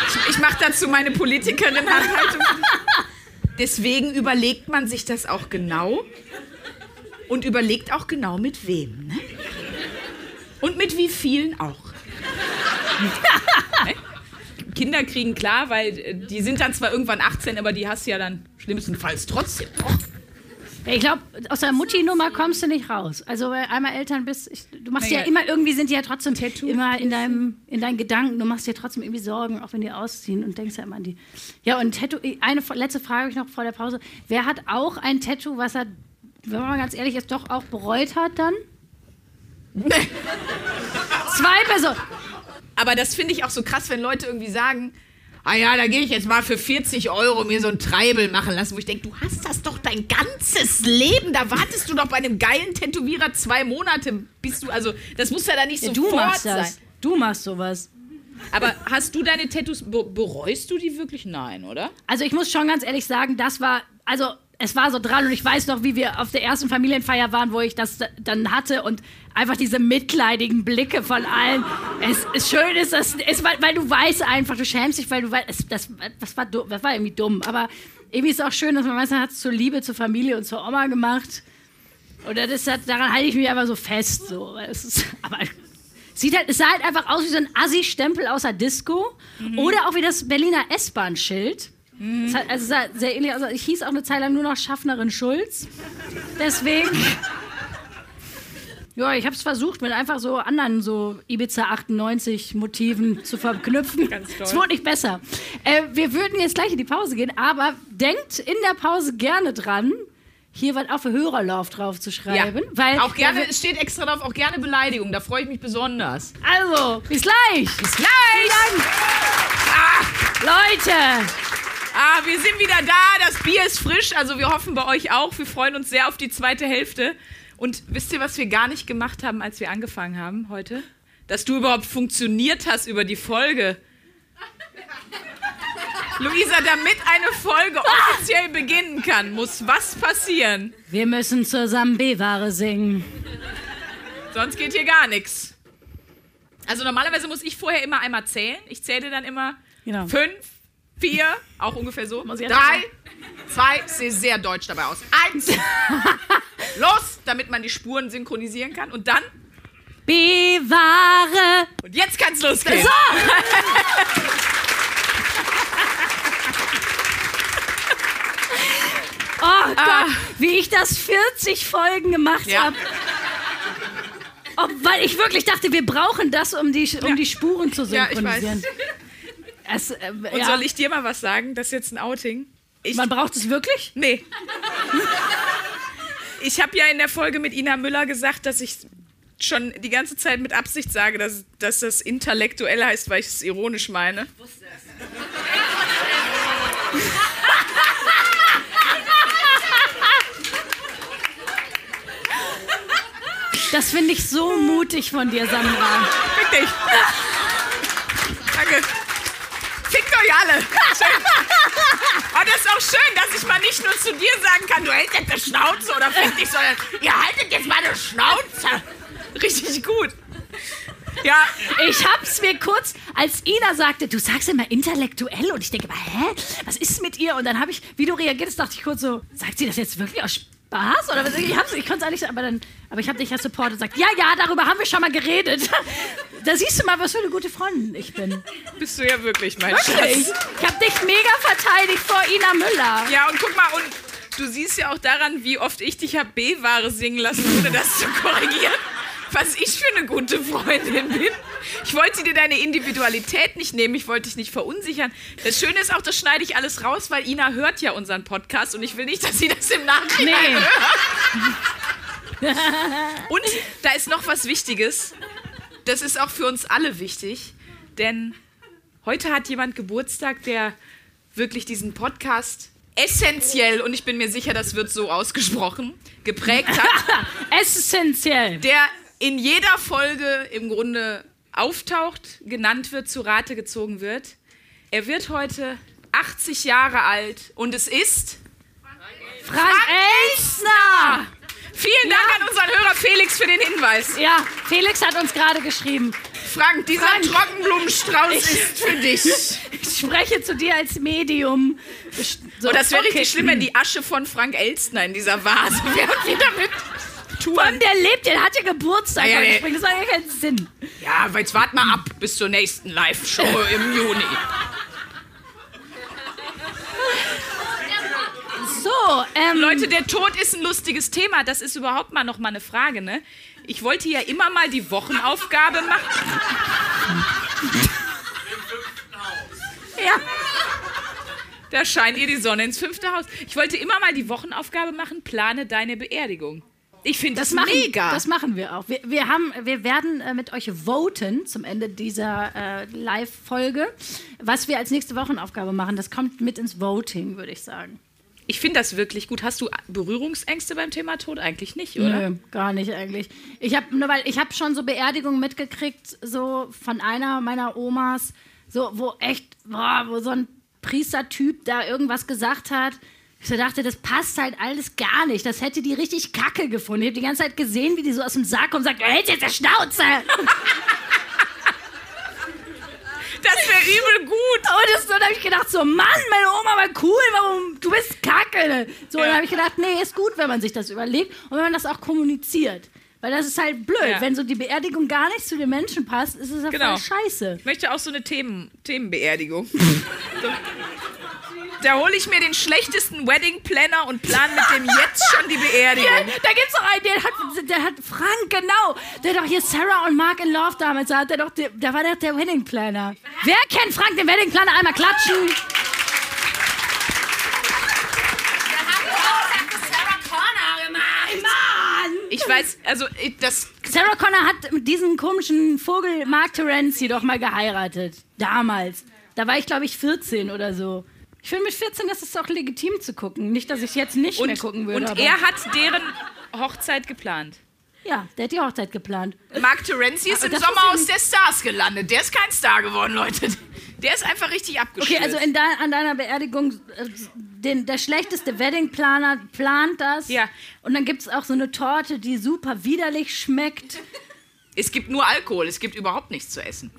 Ich, ich mache dazu meine Politikerin-Handhaltung. Deswegen überlegt man sich das auch genau. Und überlegt auch genau mit wem. Ne? Und mit wie vielen auch. <laughs> Kinder kriegen klar, weil äh, die sind dann zwar irgendwann 18, aber die hast du ja dann schlimmstenfalls trotzdem. noch. Ich glaube, aus der Mutti-Nummer kommst du nicht raus. Also, weil einmal Eltern bist, ich, du machst Naja. ja immer, irgendwie sind die ja trotzdem Tattoo. immer in, deinem, in deinen Gedanken. Du machst dir trotzdem irgendwie Sorgen, auch wenn die ausziehen und denkst ja immer an die. Ja, und Tattoo, eine letzte Frage habe ich noch vor der Pause. Wer hat auch ein Tattoo, was er, wenn man mal ganz ehrlich ist, doch auch bereut hat dann? <laughs> Zwei Personen. Aber das finde ich auch so krass, wenn Leute irgendwie sagen, ah ja, da gehe ich jetzt mal für 40 Euro mir so ein Treibel machen lassen, wo ich denke, du hast das doch dein ganzes Leben, da wartest du doch bei einem geilen Tätowierer zwei Monate, bis du, also das muss ja da nicht Ja, sofort du machst sein. das. Du machst sowas. Aber hast du deine Tattoos, be bereust du die wirklich? Nein, oder? Also ich muss schon ganz ehrlich sagen, das war, also es war so dran und ich weiß noch, wie wir auf der ersten Familienfeier waren, wo ich das da- dann hatte und einfach diese mitleidigen Blicke von allen. Es ist schön, ist das, ist, weil, weil du weißt einfach, du schämst dich, weil du weißt, es, das, das, war, das war irgendwie dumm. Aber irgendwie ist es auch schön, dass man weiß, man hat es zur Liebe, zur Familie und zur Oma gemacht. Und das ist, daran halte ich mich einfach so fest. So. Es ist, <laughs> aber Sieht halt, es sah halt einfach aus wie so ein Assi-Stempel aus der Disco. Oder auch wie das Berliner S-Bahn-Schild. Es hat, also sah sehr ähnlich aus. Ich hieß auch eine Zeit lang nur noch Schaffnerin Schulz. Deswegen. Ja, ich habe es versucht, mit einfach so anderen so Ibiza 98 Motiven zu verknüpfen. Ganz toll. Es wurde nicht besser. Äh, wir würden jetzt gleich in die Pause gehen, aber denkt in der Pause gerne dran, hier was auf für Hörerlauf drauf zu schreiben. Weil, auch gerne, es steht extra drauf, auch gerne Beleidigung, da freue ich mich besonders. Also, bis gleich. Bis gleich! Leute, Ah, wir sind wieder da, das Bier ist frisch, also wir hoffen bei euch auch. Wir freuen uns sehr auf die zweite Hälfte. Und wisst ihr, was wir gar nicht gemacht haben, als wir angefangen haben heute? Dass du überhaupt funktioniert hast über die Folge. Luisa, damit eine Folge offiziell beginnen kann, muss was passieren? wir müssen zusammen B-Ware singen. Sonst geht hier gar nichts. Also normalerweise muss ich vorher immer einmal zählen. Ich zähle dann immer Genau. fünf, vier, auch ungefähr so. Drei, zwei, ich sehe sehr deutsch dabei aus. Eins, <laughs> los, damit man die Spuren synchronisieren kann. Und dann, B-Ware. und jetzt kann's losgehen. So. <laughs> Oh Gott, wie ich das 40 Folgen gemacht Ja. habe. Weil ich wirklich dachte, wir brauchen das, um die, um Ja. die Spuren zu Ja, ich synchronisieren. <laughs> Es, äh, Und ja. soll ich dir mal was sagen? Das ist jetzt ein Outing. Ich, Man braucht es wirklich? nee. <laughs> Ich habe ja in der Folge mit Ina Müller gesagt, dass ich schon die ganze Zeit mit Absicht sage, dass, dass das intellektuell heißt, weil ich es ironisch meine. Das finde ich so mutig von dir, Sandra. Fick dich. Danke. Fickt euch alle. Schön. <laughs> Oh, das ist auch schön, dass ich mal nicht nur zu dir sagen kann, du hältst jetzt eine Schnauze oder fick dich, sondern ihr haltet jetzt mal eine Schnauze. Richtig gut. Ja, Ich hab's mir kurz, als Ina sagte, du sagst immer intellektuell und ich denke mal, hä, was ist mit ihr? Und dann habe ich, wie du reagiert hast, dachte ich kurz so, sagt sie das jetzt wirklich aus Spaß? Oder was? Ich, hab's- ich konnte es eigentlich aber dann, aber ich habe dich ja supportet und gesagt, ja, ja, darüber haben wir schon mal geredet. Da siehst du mal, was für eine gute Freundin ich bin. bist du ja wirklich, mein Wirklich. Schatz. Ich habe dich mega verteidigt vor Ina Müller. Ja, und guck mal, und du siehst ja auch daran, wie oft ich dich hab B-Ware singen lassen, ohne das zu korrigieren. Was ich für eine gute Freundin bin. Ich wollte dir deine Individualität nicht nehmen, ich wollte dich nicht verunsichern. Das Schöne ist auch, das schneide ich alles raus, weil Ina hört ja unseren Podcast und ich will nicht, dass sie das im Nachhinein Nee. hört. Und da ist noch was Wichtiges. Das ist auch für uns alle wichtig, denn heute hat jemand Geburtstag, der wirklich diesen Podcast essentiell, und ich bin mir sicher, das wird so ausgesprochen, geprägt hat, <laughs> Essentiell. der in jeder Folge im Grunde auftaucht, genannt wird, zu Rate gezogen wird. Er wird heute 80 Jahre alt und es ist Frank Elstner. Vielen Dank an unseren Hörer Felix für den Hinweis. Ja, Felix hat uns gerade geschrieben. Frank, dieser Frank. Trockenblumenstrauß ist für dich. <laughs> Ich spreche zu dir als Medium. So, Und das wäre okay. richtig schlimm, wenn die Asche von Frank Elstner in dieser Vase <laughs> wäre und damit Mann, touren. der lebt, der hat ja Geburtstag. Ja, ja, ja. Ich Das macht ja keinen Sinn. Ja, aber jetzt wart mal ab bis zur nächsten Live-Show <laughs> im Juni. So, ähm, Leute, der Tod ist ein lustiges Thema. Das ist überhaupt mal noch mal eine Frage, ne? Ich wollte ja immer mal die Wochenaufgabe machen. ja. Da scheint ihr die Sonne ins fünfte Haus. Ich wollte immer mal die Wochenaufgabe machen, plane deine Beerdigung. Ich finde das, Das machen, mega. das machen wir auch. Wir, wir, haben, wir werden äh, mit euch voten zum Ende dieser äh, Live-Folge, was wir als nächste Wochenaufgabe machen. Das kommt mit ins Voting, würde ich sagen. Ich finde das wirklich gut. Hast du Berührungsängste beim Thema Tod? Eigentlich nicht, oder? Nö, gar nicht eigentlich. Ich habe nur weil ich habe schon so Beerdigungen mitgekriegt, so von einer meiner Omas, so wo echt, boah, wo so ein Priestertyp da irgendwas gesagt hat. Ich so dachte, das passt halt alles gar nicht. Das hätte die richtig kacke gefunden. Ich habe die ganze Zeit gesehen, wie die so aus dem Sarg kommt und sagt, du hältst jetzt der Schnauze. <laughs> Das wäre übel gut. Und das, dann habe ich gedacht, so, Mann, meine Oma war cool, warum, du bist kacke. So, Ja. dann habe ich gedacht, nee, ist gut, wenn man sich das überlegt und wenn man das auch kommuniziert. Weil das ist halt blöd. Ja. Wenn so die Beerdigung gar nicht zu den Menschen passt, ist es ja Genau. voll scheiße. Ich möchte auch so eine Themen, Themenbeerdigung. <laughs> So. Da hole ich mir den schlechtesten Wedding Planner und plan mit dem jetzt schon die Beerdigung. Ja, da gibt's doch einen, der hat, der hat Frank, genau. Der hat doch hier Sarah und Mark in Love damals, da, hat der doch, der, da war der der Wedding Planner. Wer kennt Frank, den Wedding Planner? Einmal klatschen. Ich weiß, also das Sarah Connor hat mit diesem komischen Vogel Mark Terenzi doch mal geheiratet. Damals. Da war ich, glaube ich, 14 oder so. Ich finde, mit 14 ist es auch legitim zu gucken. Nicht, dass ich jetzt nicht mehr und, gucken würde. und aber- er hat deren Hochzeit geplant. Ja, der hat die Hochzeit geplant. Mark Terenzi ist im Sommer aus der Stars gelandet. Der ist kein Star geworden, Leute. Der ist einfach richtig abgestürzt. Okay, also dein, an deiner Beerdigung, äh, den, der schlechteste Weddingplaner plant das. Ja. Und dann gibt es auch so eine Torte, die super widerlich schmeckt. es gibt nur Alkohol, es gibt überhaupt nichts zu essen.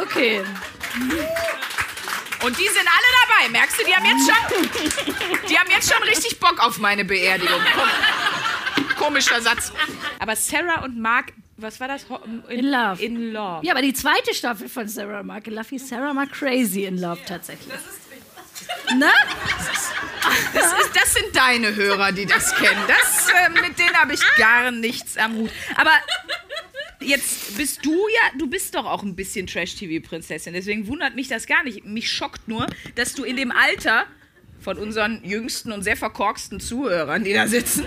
Okay. Und die sind alle dabei, merkst du? Die haben jetzt schon, die haben jetzt schon richtig Bock auf meine Beerdigung. Kom komischer Satz. Aber Sarah und Mark, was war das? Ho- In Love. In Love. Ja, aber die zweite Staffel von Sarah Mark Luffy ist Sarah Mark Crazy in Love tatsächlich. Ne? Das, ist, das sind deine Hörer, die das kennen. Das, äh, mit denen habe ich gar nichts am Hut. Aber jetzt bist du ja, du bist doch auch ein bisschen Trash-TV-Prinzessin. Deswegen wundert mich das gar nicht. Mich schockt nur, dass du in dem Alter von unseren jüngsten und sehr verkorksten Zuhörern, die da sitzen,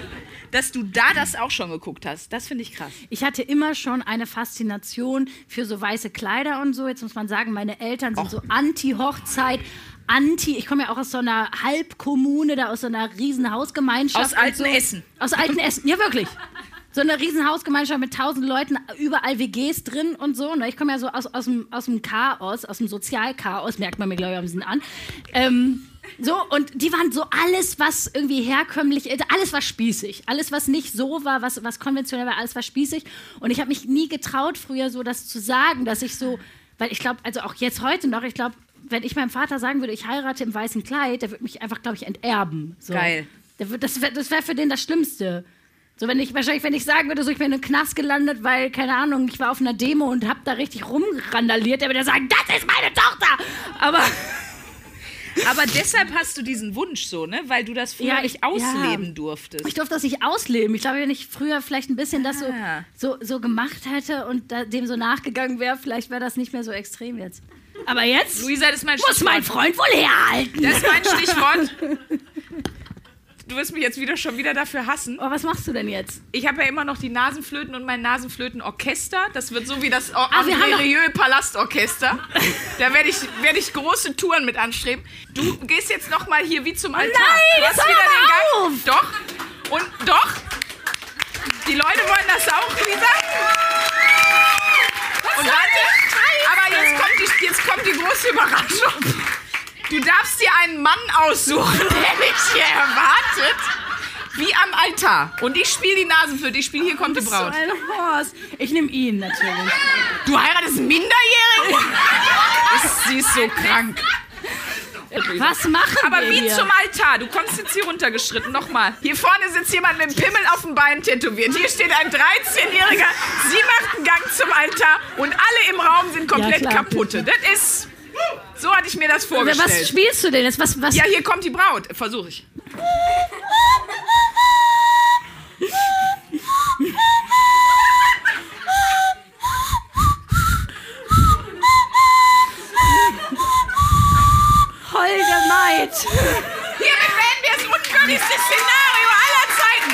dass du da das auch schon geguckt hast. Das finde ich krass. Ich hatte immer schon eine Faszination für so weiße Kleider und so. Jetzt muss man sagen, meine Eltern sind so anti-Hochzeit, anti. Ich komme ja auch aus so einer Halbkommune, da aus so einer riesen Hausgemeinschaft. Aus alten so. Essen. Aus alten Essen, ja wirklich. So eine riesen Hausgemeinschaft mit tausend Leuten, überall WGs drin und so. Ne? Ich komme ja so aus, aus, dem, aus dem Chaos, aus dem Sozialchaos, merkt man mir, glaube ich, ein bisschen an. Ähm, so, und die waren so alles, was irgendwie herkömmlich ist, alles war spießig. Alles, was nicht so war, was, was konventionell war, alles war spießig. Und ich habe mich nie getraut, früher so das zu sagen, dass ich so, weil ich glaube, also auch jetzt heute noch, ich glaube, wenn ich meinem Vater sagen würde, ich heirate im weißen Kleid, der würde mich einfach, glaube ich, enterben. So. Geil. Das wäre das wär für den das Schlimmste. So, wenn ich wahrscheinlich, wenn ich sagen würde, so ich bin in einem Knast gelandet, weil, keine Ahnung, ich war auf einer Demo und hab da richtig rumrandaliert, der würde sagen, das ist meine Tochter! Aber <laughs> Aber deshalb hast du diesen Wunsch so, ne? Weil du das früher Ja, nicht ich- ausleben ja. durftest. ich durfte das nicht ausleben. Ich glaube, wenn ich früher vielleicht ein bisschen das so, Ah. so, so gemacht hätte und da, dem so nachgegangen wäre, vielleicht wäre das nicht mehr so extrem jetzt. Aber jetzt Luisa, das ist mein muss mein. Freund wohl herhalten. Das ist mein <laughs> Stichwort. Du wirst mich jetzt wieder schon wieder dafür hassen. oh, was machst du denn jetzt? Ich habe ja immer noch die Nasenflöten und mein Nasenflötenorchester. Das wird so wie das Ah, wir haben André Palastorchester. Da werde ich, werd ich große Touren mit anstreben. Du gehst jetzt noch mal hier wie zum Altar. Nein, du hast wieder aber den Gang. Doch. Und doch. Die Leute wollen das auch, Lisa. Und warte. Aber jetzt kommt, die, jetzt kommt die große Überraschung. Du darfst dir einen Mann aussuchen, <laughs> der dich hier erwartet. Wie am Altar. Und ich spiele die Nasenflöte. Ich spiele Hier kommt die So Braut. ein Horst. Ich nehme ihn natürlich. Du heiratest einen Minderjährigen? Ist, sie ist so krank. Was machen Aber wir wie hier? zum Altar. Du kommst jetzt hier runtergeschritten. Nochmal. Hier vorne sitzt jemand mit dem Pimmel auf dem Bein tätowiert. Hier steht ein 13-Jähriger. Sie macht einen Gang zum Altar. Und alle im Raum sind komplett Ja, kaputte. Das ist... So hatte ich mir das Was vorgestellt. spielst du denn jetzt? Was, was? Ja, hier kommt die Braut. Versuche ich. Holde Maid. Hiermit wählen wir das unwürdigste Szenario aller Zeiten.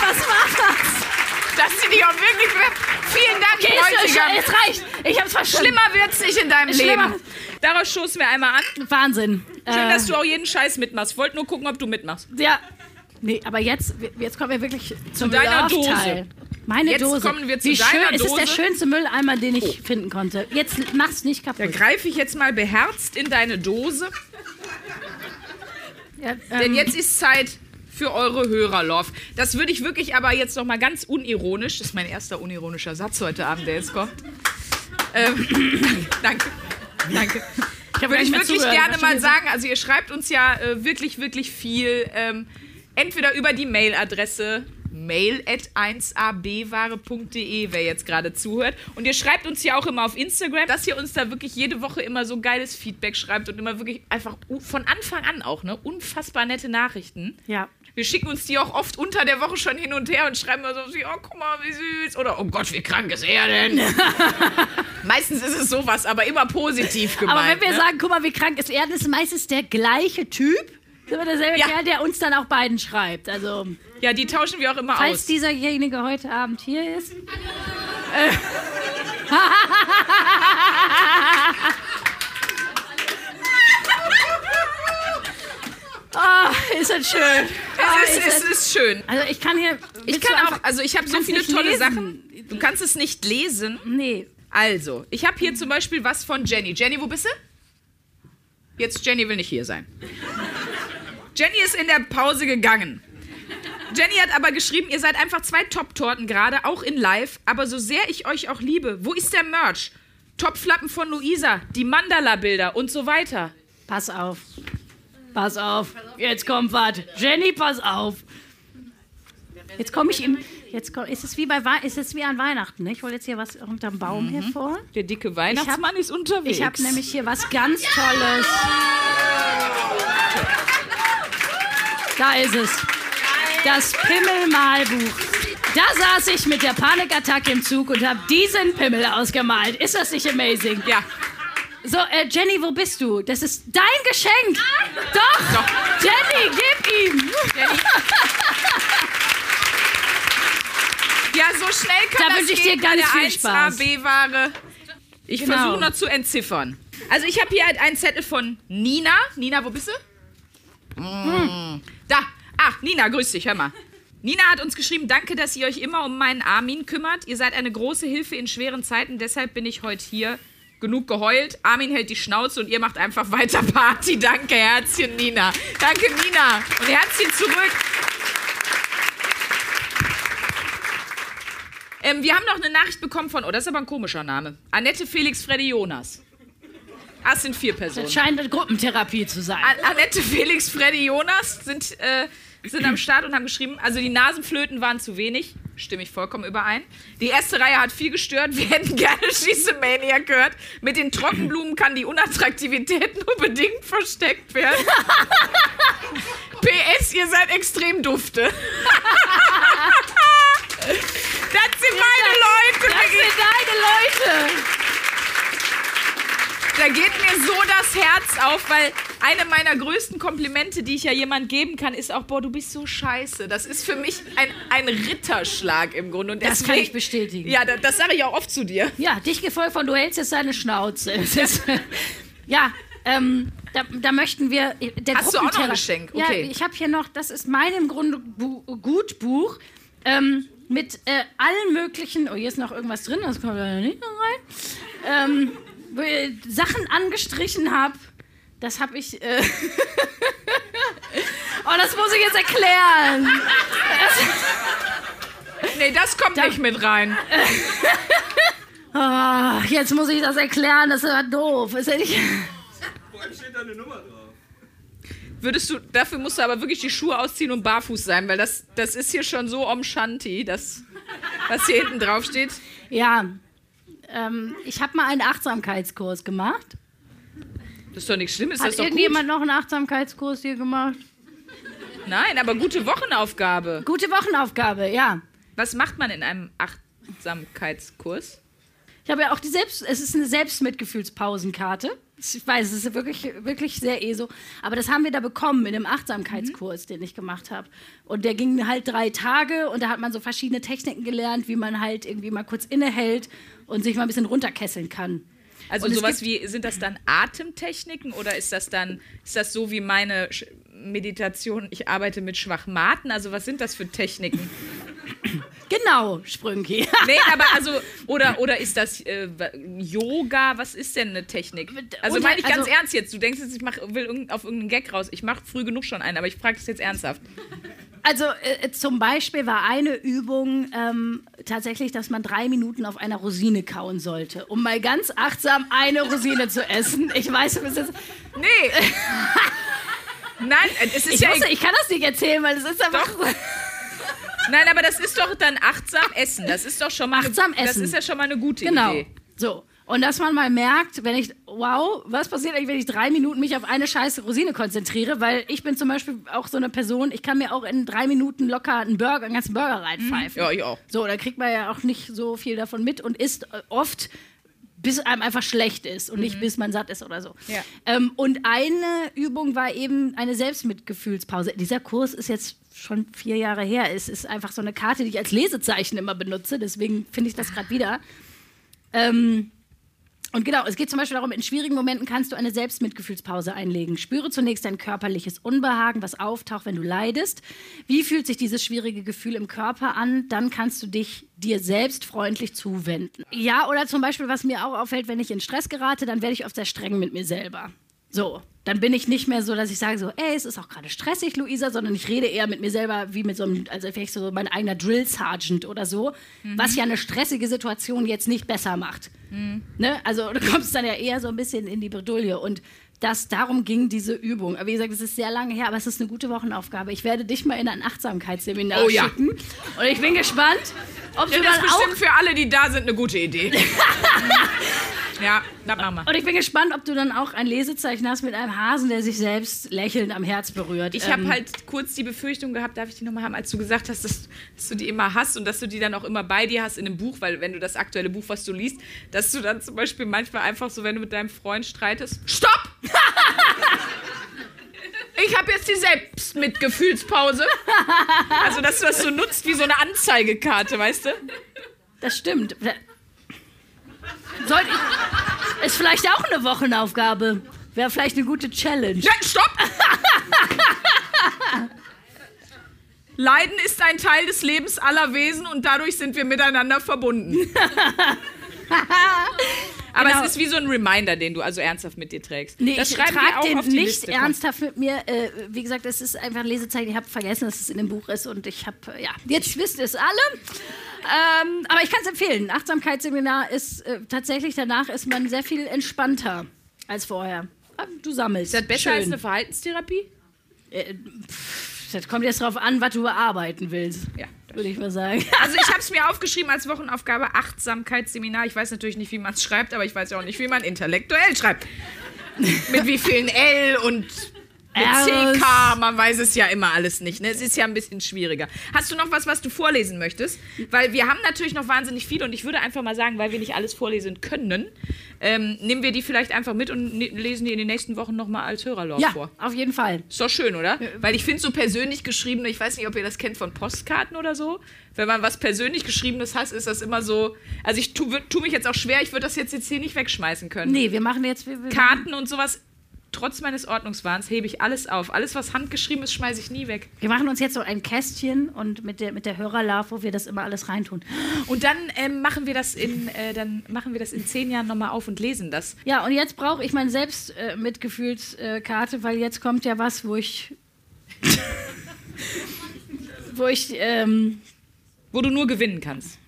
Was war das? Dass sie dich auch wirklich... Okay, es, es reicht. Ich hab's verstanden. Schlimmer wird's nicht in deinem Schlimmer. Leben. Daraus stoßen wir einmal an. Wahnsinn. Schön, Äh, dass du auch jeden Scheiß mitmachst. Wollte nur gucken, ob du mitmachst. Ja. Nee, aber jetzt, jetzt kommen wir wirklich zum deiner Love-Teil. Meine Jetzt Dose. kommen wir zu Wie deiner schön, Es ist der Dose. schönste Mülleimer, den ich finden konnte. Jetzt mach's nicht Da kaputt. greife ich jetzt mal beherzt in deine Dose. Ja, Denn ähm, jetzt ist Zeit für eure Hörerlove. Das würde ich wirklich aber jetzt noch mal ganz unironisch, das ist mein erster unironischer Satz heute Abend, der jetzt kommt. Ähm, <laughs> danke, danke. gar Würde ich wirklich zugehört, gerne mal sagen. Also ihr schreibt uns ja äh, wirklich, wirklich viel. Ähm, entweder über die Mailadresse mail at 1abware.de, wer jetzt gerade zuhört. Und ihr schreibt uns ja auch immer auf Instagram, dass ihr uns da wirklich jede Woche immer so geiles Feedback schreibt und immer wirklich einfach von Anfang an auch, ne? Unfassbar nette Nachrichten. Ja. Wir schicken uns die auch oft unter der Woche schon hin und her und schreiben immer so, wie, oh, guck mal, wie süß. Oder, oh Gott, wie krank ist er denn? <laughs> Meistens ist es sowas, aber immer positiv gemeint. Aber wenn wir ne? sagen, guck mal, wie krank ist er, das ist meistens der gleiche Typ. Das ist immer derselbe Ja. Kerl, der uns dann auch beiden schreibt. Also, Ja, die tauschen wir auch immer falls aus. dieserjenige heute Abend hier ist. <laughs> <laughs> Ah, ist das schön. Ah, es, ist, es ist schön. Also ich kann hier. Ich kann auch, also ich habe so viele tolle lesen. Sachen. Du kannst es nicht lesen. Nee. Also, ich habe hier zum Beispiel was von Jenny. Jenny, wo bist du? Jetzt, Jenny will nicht hier sein. Jenny ist in der Pause gegangen. Jenny hat aber geschrieben, ihr seid einfach zwei Top-Torten gerade, auch in live. Aber so sehr ich euch auch liebe, wo ist der Merch? Topflappen von Luisa, die Mandala-Bilder und so weiter. Pass auf. Pass auf. Jetzt kommt was. Jenny, pass auf. Jetzt komme ich im. Jetzt komm, ist es wie bei ist es wie an Weihnachten. Ne? Ich wollte jetzt hier was unterm Baum hervor. Der dicke Weihnachtsmann ist unterwegs. Ich habe nämlich hier was ganz Tolles. Da ist es. Das Pimmelmalbuch. Da saß ich mit der Panikattacke im Zug und habe diesen Pimmel ausgemalt. Ist das nicht amazing? Ja. So, äh, Jenny, wo bist du? Das ist dein Geschenk. Doch. Doch. Jenny, gib ihm. Ja, so schnell kann Da das wünsche ich dir ganz viel Spaß. 1AB-Ware. Ich Genau. versuche noch zu entziffern. Also ich habe hier halt einen Zettel von Nina. Nina, wo bist du? Mm. Da. Ach, Nina, grüß dich, hör mal. Nina hat uns geschrieben, danke, dass ihr euch immer um meinen Armin kümmert. Ihr seid eine große Hilfe in schweren Zeiten, deshalb bin ich heute hier. Genug geheult. Armin hält die Schnauze und ihr macht einfach weiter Party. Danke, Herzchen, Nina. Danke, Nina. Und Herzchen zurück. Ähm, wir haben noch eine Nachricht bekommen von, oh, das ist aber ein komischer Name. Annette Felix Freddy Jonas. Es sind vier Personen. Das scheint eine Gruppentherapie zu sein. An Annette Felix Freddy Jonas sind, äh, sind am Start und haben geschrieben, also die Nasenflöten waren zu wenig. Stimme ich vollkommen überein. Die erste Reihe hat viel gestört. Wir hätten gerne <laughs> Schießemania gehört. Mit den Trockenblumen kann die Unattraktivität nur bedingt versteckt werden. <laughs> PS, ihr seid extrem dufte. <laughs> das sind meine Leute. Das sind deine Leute. Da geht mir so das Herz auf, weil eine meiner größten Komplimente, die ich ja jemand geben kann, ist auch, boah, du bist so scheiße. Das ist für mich ein, ein Ritterschlag im Grunde. Und Das deswegen, kann ich bestätigen. Ja, das, das sage ich auch oft zu dir. Ja, dich gefolgt von du hältst jetzt deine Schnauze. Ist, <laughs> ja, ähm, da, da möchten wir. Der Hast du auch noch ein Geschenk? Okay. Ja, ich habe hier noch, das ist mein im Grunde Bu Gutbuch ähm, mit äh, allen möglichen. Oh, hier ist noch irgendwas drin, das kommt da nicht noch rein. Ähm, wo ich Sachen angestrichen habe. Das habe ich. Äh <laughs> oh, das muss ich jetzt erklären. Nee, das kommt nicht mit rein. Ah, <laughs> jetzt muss ich das erklären, das ist aber doof. Ist ja nicht. Vor allem steht da eine Nummer drauf. Würdest du, dafür musst du aber wirklich die Schuhe ausziehen und barfuß sein, weil das, das ist hier schon so om Shanti, das, was hier hinten drauf steht. Ja, ähm, ich habe mal einen Achtsamkeitskurs gemacht. Das ist doch nichts Schlimmes, das Hat ist doch gut. irgendjemand noch einen Achtsamkeitskurs hier gemacht? Nein, aber gute Wochenaufgabe. Gute Wochenaufgabe, ja. Was macht man in einem Achtsamkeitskurs? Ich habe ja auch die Selbst, es ist eine Selbstmitgefühlspausenkarte. Ich weiß, es ist wirklich, wirklich sehr ESO. Aber das haben wir da bekommen in einem Achtsamkeitskurs, den ich gemacht habe. Und der ging halt drei Tage und da hat man so verschiedene Techniken gelernt, wie man halt irgendwie mal kurz innehält und sich mal ein bisschen runterkesseln kann. Also sowas wie, sind das dann Atemtechniken oder ist das dann, ist das so wie meine Meditation, ich arbeite mit Schwachmaten? Also was sind das für Techniken? Genau, Sprünki. <laughs> Nee, aber also, oder, oder ist das äh, Yoga? Was ist denn eine Technik? Also meine ich ganz also- ernst jetzt. Du denkst jetzt, ich mach, will auf irgendeinen Gag raus. Ich mache früh genug schon einen, aber ich frage das jetzt ernsthaft. Also äh, zum Beispiel war eine Übung ähm, tatsächlich, dass man drei Minuten auf einer Rosine kauen sollte, um mal ganz achtsam eine Rosine zu essen. Ich weiß, du bist jetzt. Nee. Nein, es ist Ich, ja. wusste, ich kann das nicht erzählen, weil es ist einfach. Nein, aber das ist doch dann achtsam essen. Das ist doch schon mal. Achtsam eine, Das essen. ist ja schon mal eine gute Genau. Idee. So. Und dass man mal merkt, wenn ich, wow, was passiert eigentlich, wenn ich drei Minuten mich auf eine scheiße Rosine konzentriere? Weil ich bin zum Beispiel auch so eine Person, ich kann mir auch in drei Minuten locker einen Burger, einen ganzen Burger reinpfeifen. Ja, ich auch. So, da kriegt man ja auch nicht so viel davon mit und isst äh, oft, bis einem einfach schlecht ist und nicht bis man satt ist oder so. Ja. Ähm, und eine Übung war eben eine Selbstmitgefühlspause. Dieser Kurs ist jetzt schon vier Jahre her. Es ist einfach so eine Karte, die ich als Lesezeichen immer benutze. Deswegen finde ich das gerade wieder. Ähm, und genau, es geht zum Beispiel darum, in schwierigen Momenten kannst du eine Selbstmitgefühlspause einlegen. Spüre zunächst dein körperliches Unbehagen, was auftaucht, wenn du leidest. Wie fühlt sich dieses schwierige Gefühl im Körper an? Dann kannst du dich dir selbst freundlich zuwenden. Ja, oder zum Beispiel, was mir auch auffällt, wenn ich in Stress gerate, dann werde ich oft sehr streng mit mir selber. So, dann bin ich nicht mehr so, dass ich sage so, ey, es ist auch gerade stressig, Luisa, sondern ich rede eher mit mir selber wie mit so einem, also vielleicht so mein eigener Drill Sergeant oder so, was ja eine stressige Situation jetzt nicht besser macht. Ne? Also du kommst dann ja eher so ein bisschen in die Bredouille und das, darum ging diese Übung. Aber wie gesagt, es ist sehr lange her, aber es ist eine gute Wochenaufgabe. Ich werde dich mal in ein Achtsamkeitsseminar Oh ja. schicken. Und ich bin gespannt, ob Ja, du das dann ist auch bestimmt für alle, die da sind, eine gute Idee. <laughs> ja, das machen wir. Und ich bin gespannt, ob du dann auch ein Lesezeichen hast mit einem Hasen, der sich selbst lächelnd am Herz berührt. Ich habe Ähm, halt kurz die Befürchtung gehabt, darf ich die nochmal haben, als du gesagt hast, dass, dass du die immer hast und dass du die dann auch immer bei dir hast in einem Buch, weil wenn du das aktuelle Buch, was du liest, dass du dann zum Beispiel manchmal einfach so, wenn du mit deinem Freund streitest, Stopp! <laughs> Ich habe jetzt die Selbstmitgefühlspause. Also, dass du das so nutzt wie so eine Anzeigekarte, weißt du? Das stimmt. Sollte ich, ist vielleicht auch eine Wochenaufgabe. Wäre vielleicht eine gute Challenge. Ja, stopp! Leiden ist ein Teil des Lebens aller Wesen und dadurch sind wir miteinander verbunden. Aber Genau. es ist wie so ein Reminder, den du also ernsthaft mit dir trägst. Nee, das ich trage auch den auf die nicht Liste. Ernsthaft mit mir. Äh, wie gesagt, es ist einfach ein Lesezeichen. Ich habe vergessen, dass es in dem Buch ist und ich habe, äh, ja, jetzt wisst ihr es alle. Ähm, aber ich kann es empfehlen. Achtsamkeitsseminar ist äh, tatsächlich, danach ist man sehr viel entspannter als vorher. Ah, Du sammelst. Ist das besser Schön. als eine Verhaltenstherapie? Das kommt jetzt drauf an, was du bearbeiten willst. Ja. Würde ich mal sagen. <laughs> Also ich habe es mir aufgeschrieben als Wochenaufgabe Achtsamkeitsseminar. Ich weiß natürlich nicht, wie man es schreibt, aber ich weiß ja auch nicht, wie man intellektuell schreibt. Mit wie vielen L und mit. CK, man weiß es ja immer alles nicht. Ne? Es ist ja ein bisschen schwieriger. Hast du noch was, was du vorlesen möchtest? Weil wir haben natürlich noch wahnsinnig viel und ich würde einfach mal sagen, weil wir nicht alles vorlesen können, ähm, nehmen wir die vielleicht einfach mit und ne lesen die in den nächsten Wochen nochmal als Hörerlauf Ja, vor. auf jeden Fall. Ist doch schön, oder? Weil ich finde so persönlich geschriebene, ich weiß nicht, ob ihr das kennt von Postkarten oder so. Wenn man was persönlich geschriebenes hat, ist das immer so. Also ich tue tu mich jetzt auch schwer, ich würde das jetzt, jetzt hier nicht wegschmeißen können. Nee, wir machen jetzt. Wir, wir Karten und sowas, trotz meines Ordnungswahns, hebe ich alles auf. Alles, was handgeschrieben ist, schmeiße ich nie weg. Wir machen uns jetzt so ein Kästchen und mit der, mit der Hörerlarve, wo wir das immer alles reintun. Und dann ähm, machen wir das in, äh, dann machen wir das in zehn Jahren nochmal auf und lesen das. Ja, und jetzt brauche ich meine Selbstmitgefühlskarte, weil jetzt kommt ja was, wo ich. <laughs> wo ich. Ähm, Wo du nur gewinnen kannst.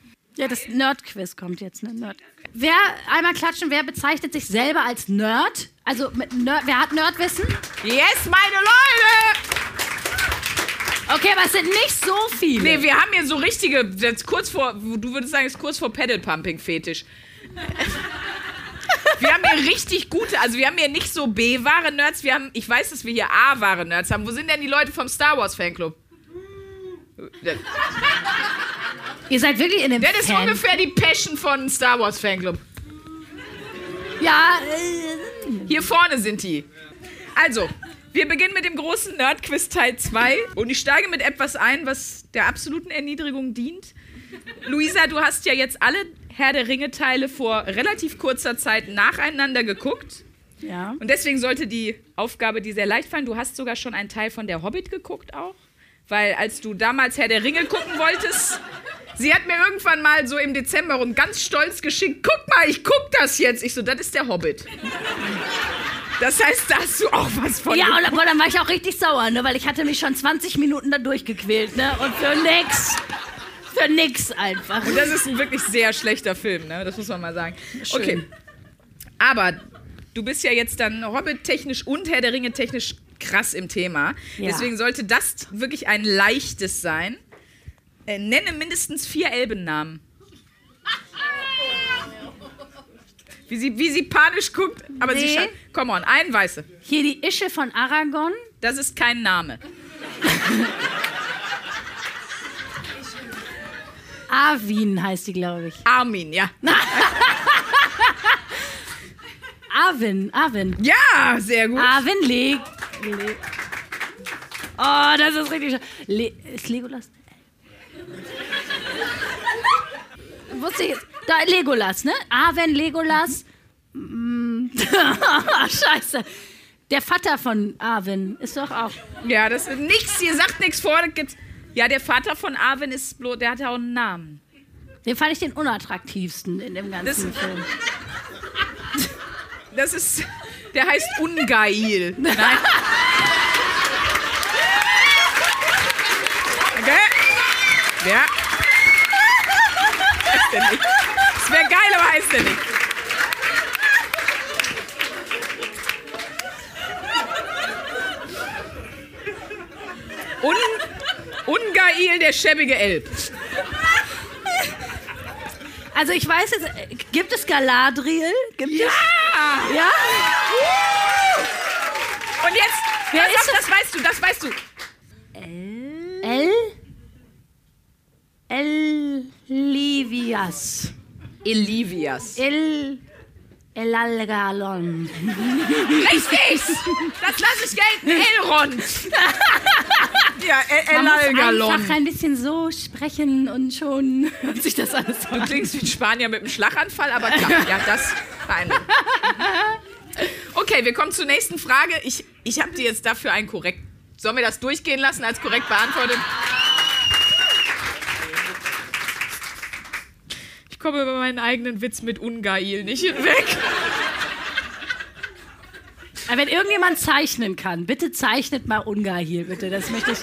Ja, das Nerd-Quiz kommt jetzt, ne? Nerd. Wer, einmal klatschen, wer bezeichnet sich selber als Nerd? Also, mit Nerd, wer hat Nerdwissen? Yes, meine Leute! Okay, aber es sind nicht so viele. Nee, wir haben hier so richtige, jetzt kurz vor, du würdest sagen, es ist kurz vor Pedal-Pumping-Fetisch. <laughs> Wir haben hier richtig gute, also wir haben hier nicht so B-wahre Nerds, wir haben, ich weiß, dass wir hier A-wahre Nerds haben. Wo sind denn die Leute vom Star Wars Fanclub? Ihr seid wirklich in dem Das ist Fan. ungefähr die Passion von Star Wars Fanclub. Ja, äh, Hier vorne sind die. Also, wir beginnen mit dem großen Nerd-Quiz Teil 2 und ich steige mit etwas ein, was der absoluten Erniedrigung dient. Luisa, du hast ja jetzt alle Herr der Ringe-Teile vor relativ kurzer Zeit nacheinander geguckt. ja. Und deswegen sollte die Aufgabe dir sehr leicht fallen. Du hast sogar schon einen Teil von der Hobbit geguckt auch. Weil als du damals Herr der Ringe gucken wolltest, sie hat mir irgendwann mal so im Dezember und ganz stolz geschickt, guck mal, ich guck das jetzt. Ich so, das ist der Hobbit. Das heißt, da hast du auch was von. Ja, und aber dann war ich auch richtig sauer, ne? Weil ich hatte mich schon 20 Minuten da durchgequält, ne? Und für nix. Für nix einfach. Und das ist ein wirklich sehr schlechter Film, ne? Das muss man mal sagen. Okay. Aber du bist ja jetzt dann Hobbit-technisch und Herr der Ringe technisch krass im Thema. Ja. Deswegen sollte das wirklich ein leichtes sein. Äh, nenne mindestens vier Elbennamen. Wie sie, wie sie panisch guckt, aber sie Nee. schaut. Come on, ein Weiße. Hier die Ische von Aragon. Das ist kein Name. Arwin heißt die, glaube ich. Armin, ja. <laughs> Arwen, Arwen. Ja, sehr gut. Arwen leg. Le oh, das ist richtig. Le ist Legolas? Wusste ich jetzt. Da, Legolas, ne? Arwen, Legolas. Mm. <laughs> Scheiße. Der Vater von Arwen ist doch auch. Ja, das ist nichts, ihr sagt nichts vor. Ja, der Vater von Arwen ist bloß, der hat ja auch einen Namen. Den fand ich den unattraktivsten in dem ganzen Das- Film. Das ist, der heißt Ungail. <laughs> Nein. Okay. Ja. Heißt der nicht. Das wäre geil, aber heißt der nicht. Un, Ungail, der schäbige Elb. Also ich weiß jetzt, äh, gibt es Galadriel? Gibt Ja! es? Ja? Und jetzt, Wer ist auf, das weißt du, das weißt du. El? Elivias. Elivias. El. Elalgalon. Richtig! Das lasse ich gelten. Elrond. <laughs> ja, El Man muss Elalgalon. einfach ein bisschen so sprechen und schon hört sich das alles Du an. klingst wie ein Spanier mit einem Schlaganfall, aber klar, ja, das beeindruckt. Okay, wir kommen zur nächsten Frage. Ich, ich habe dir jetzt dafür ein korrekt. Sollen wir das durchgehen lassen als korrekt beantwortet? Komme über meinen eigenen Witz mit Ungail nicht hinweg. Aber wenn irgendjemand zeichnen kann, bitte zeichnet mal Ungar hier, bitte. Das möchte ich.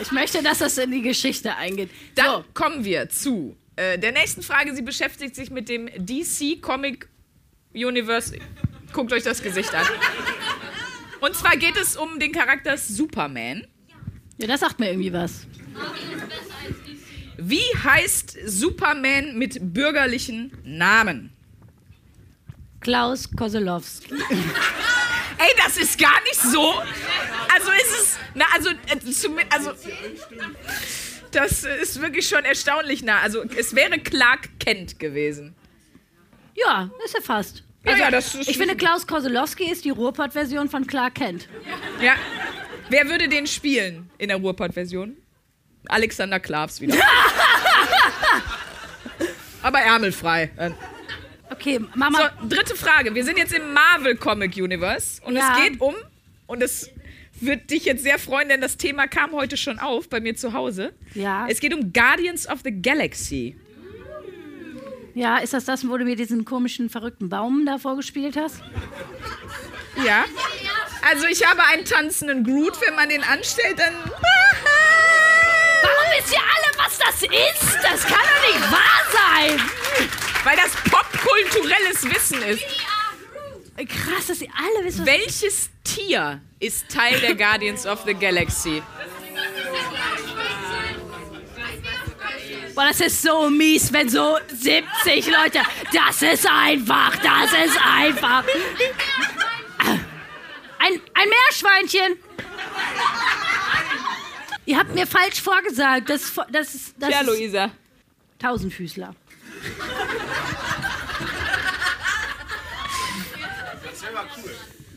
Ich möchte, dass das in die Geschichte eingeht. Dann So, kommen wir zu äh, der nächsten Frage. Sie beschäftigt sich mit dem DC Comic Universe. Guckt euch das Gesicht an. Und zwar geht es um den Charakter Superman. ja, das sagt mir irgendwie was. Wie heißt Superman mit bürgerlichen Namen? Klaus Koselowski. Ey, das ist gar nicht so. Also ist es. Na, also, äh, also. Das ist wirklich schon erstaunlich nah. Also, es wäre Clark Kent gewesen. Ja, ist er fast. Ja, Also, ja, das ist- ich finde, Klaus Koselowski ist die Ruhrpott-Version von Clark Kent. Ja. Wer würde den spielen in der Ruhrpott-Version? Alexander Klavs wieder. <laughs> Aber ärmelfrei. Äh, Okay, Mama. So, dritte Frage. Wir sind jetzt im Marvel Comic Universe und Ja. es geht um, und es wird dich jetzt sehr freuen, denn das Thema kam heute schon auf bei mir zu Hause. Ja. Es geht um Guardians of the Galaxy. Ja, ist das das, wo du mir diesen komischen, verrückten Baum da vorgespielt hast? Ja. Also ich habe einen tanzenden Groot, wenn man den anstellt, dann. Warum wisst ihr alle, was das ist? Das kann doch nicht wahr sein. Weil das popkulturelles Wissen ist. Krass, dass ihr alle wisst, was Welches Tier ist Teil der Guardians of the Galaxy? Boah, das ist so mies, wenn so 70 Leute. Das ist einfach, das ist einfach. Ein, ein Meerschweinchen. Ihr habt mir falsch vorgesagt. Das, das, ist- das Ja, ist Luisa. Tausendfüßler.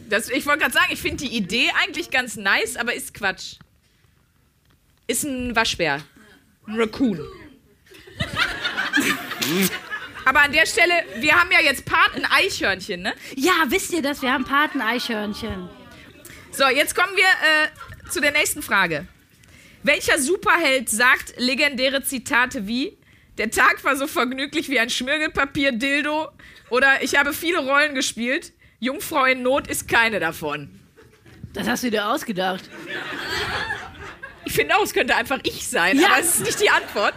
Das, ich wollte gerade sagen, ich finde die Idee eigentlich ganz nice, aber ist Quatsch. Ist ein Waschbär. Ein Raccoon. aber an der Stelle, wir haben ja jetzt Paten-Eichhörnchen, ne? Ja, wisst ihr das? Wir haben Paten-Eichhörnchen. So, jetzt kommen wir äh, zu der nächsten Frage. Welcher Superheld sagt legendäre Zitate wie Der Tag war so vergnüglich wie ein Schmirgelpapier-Dildo oder Ich habe viele Rollen gespielt, Jungfrau in Not ist keine davon. Das hast du dir ausgedacht. Ich finde auch, es könnte einfach ich sein, Ja. aber es ist nicht die Antwort.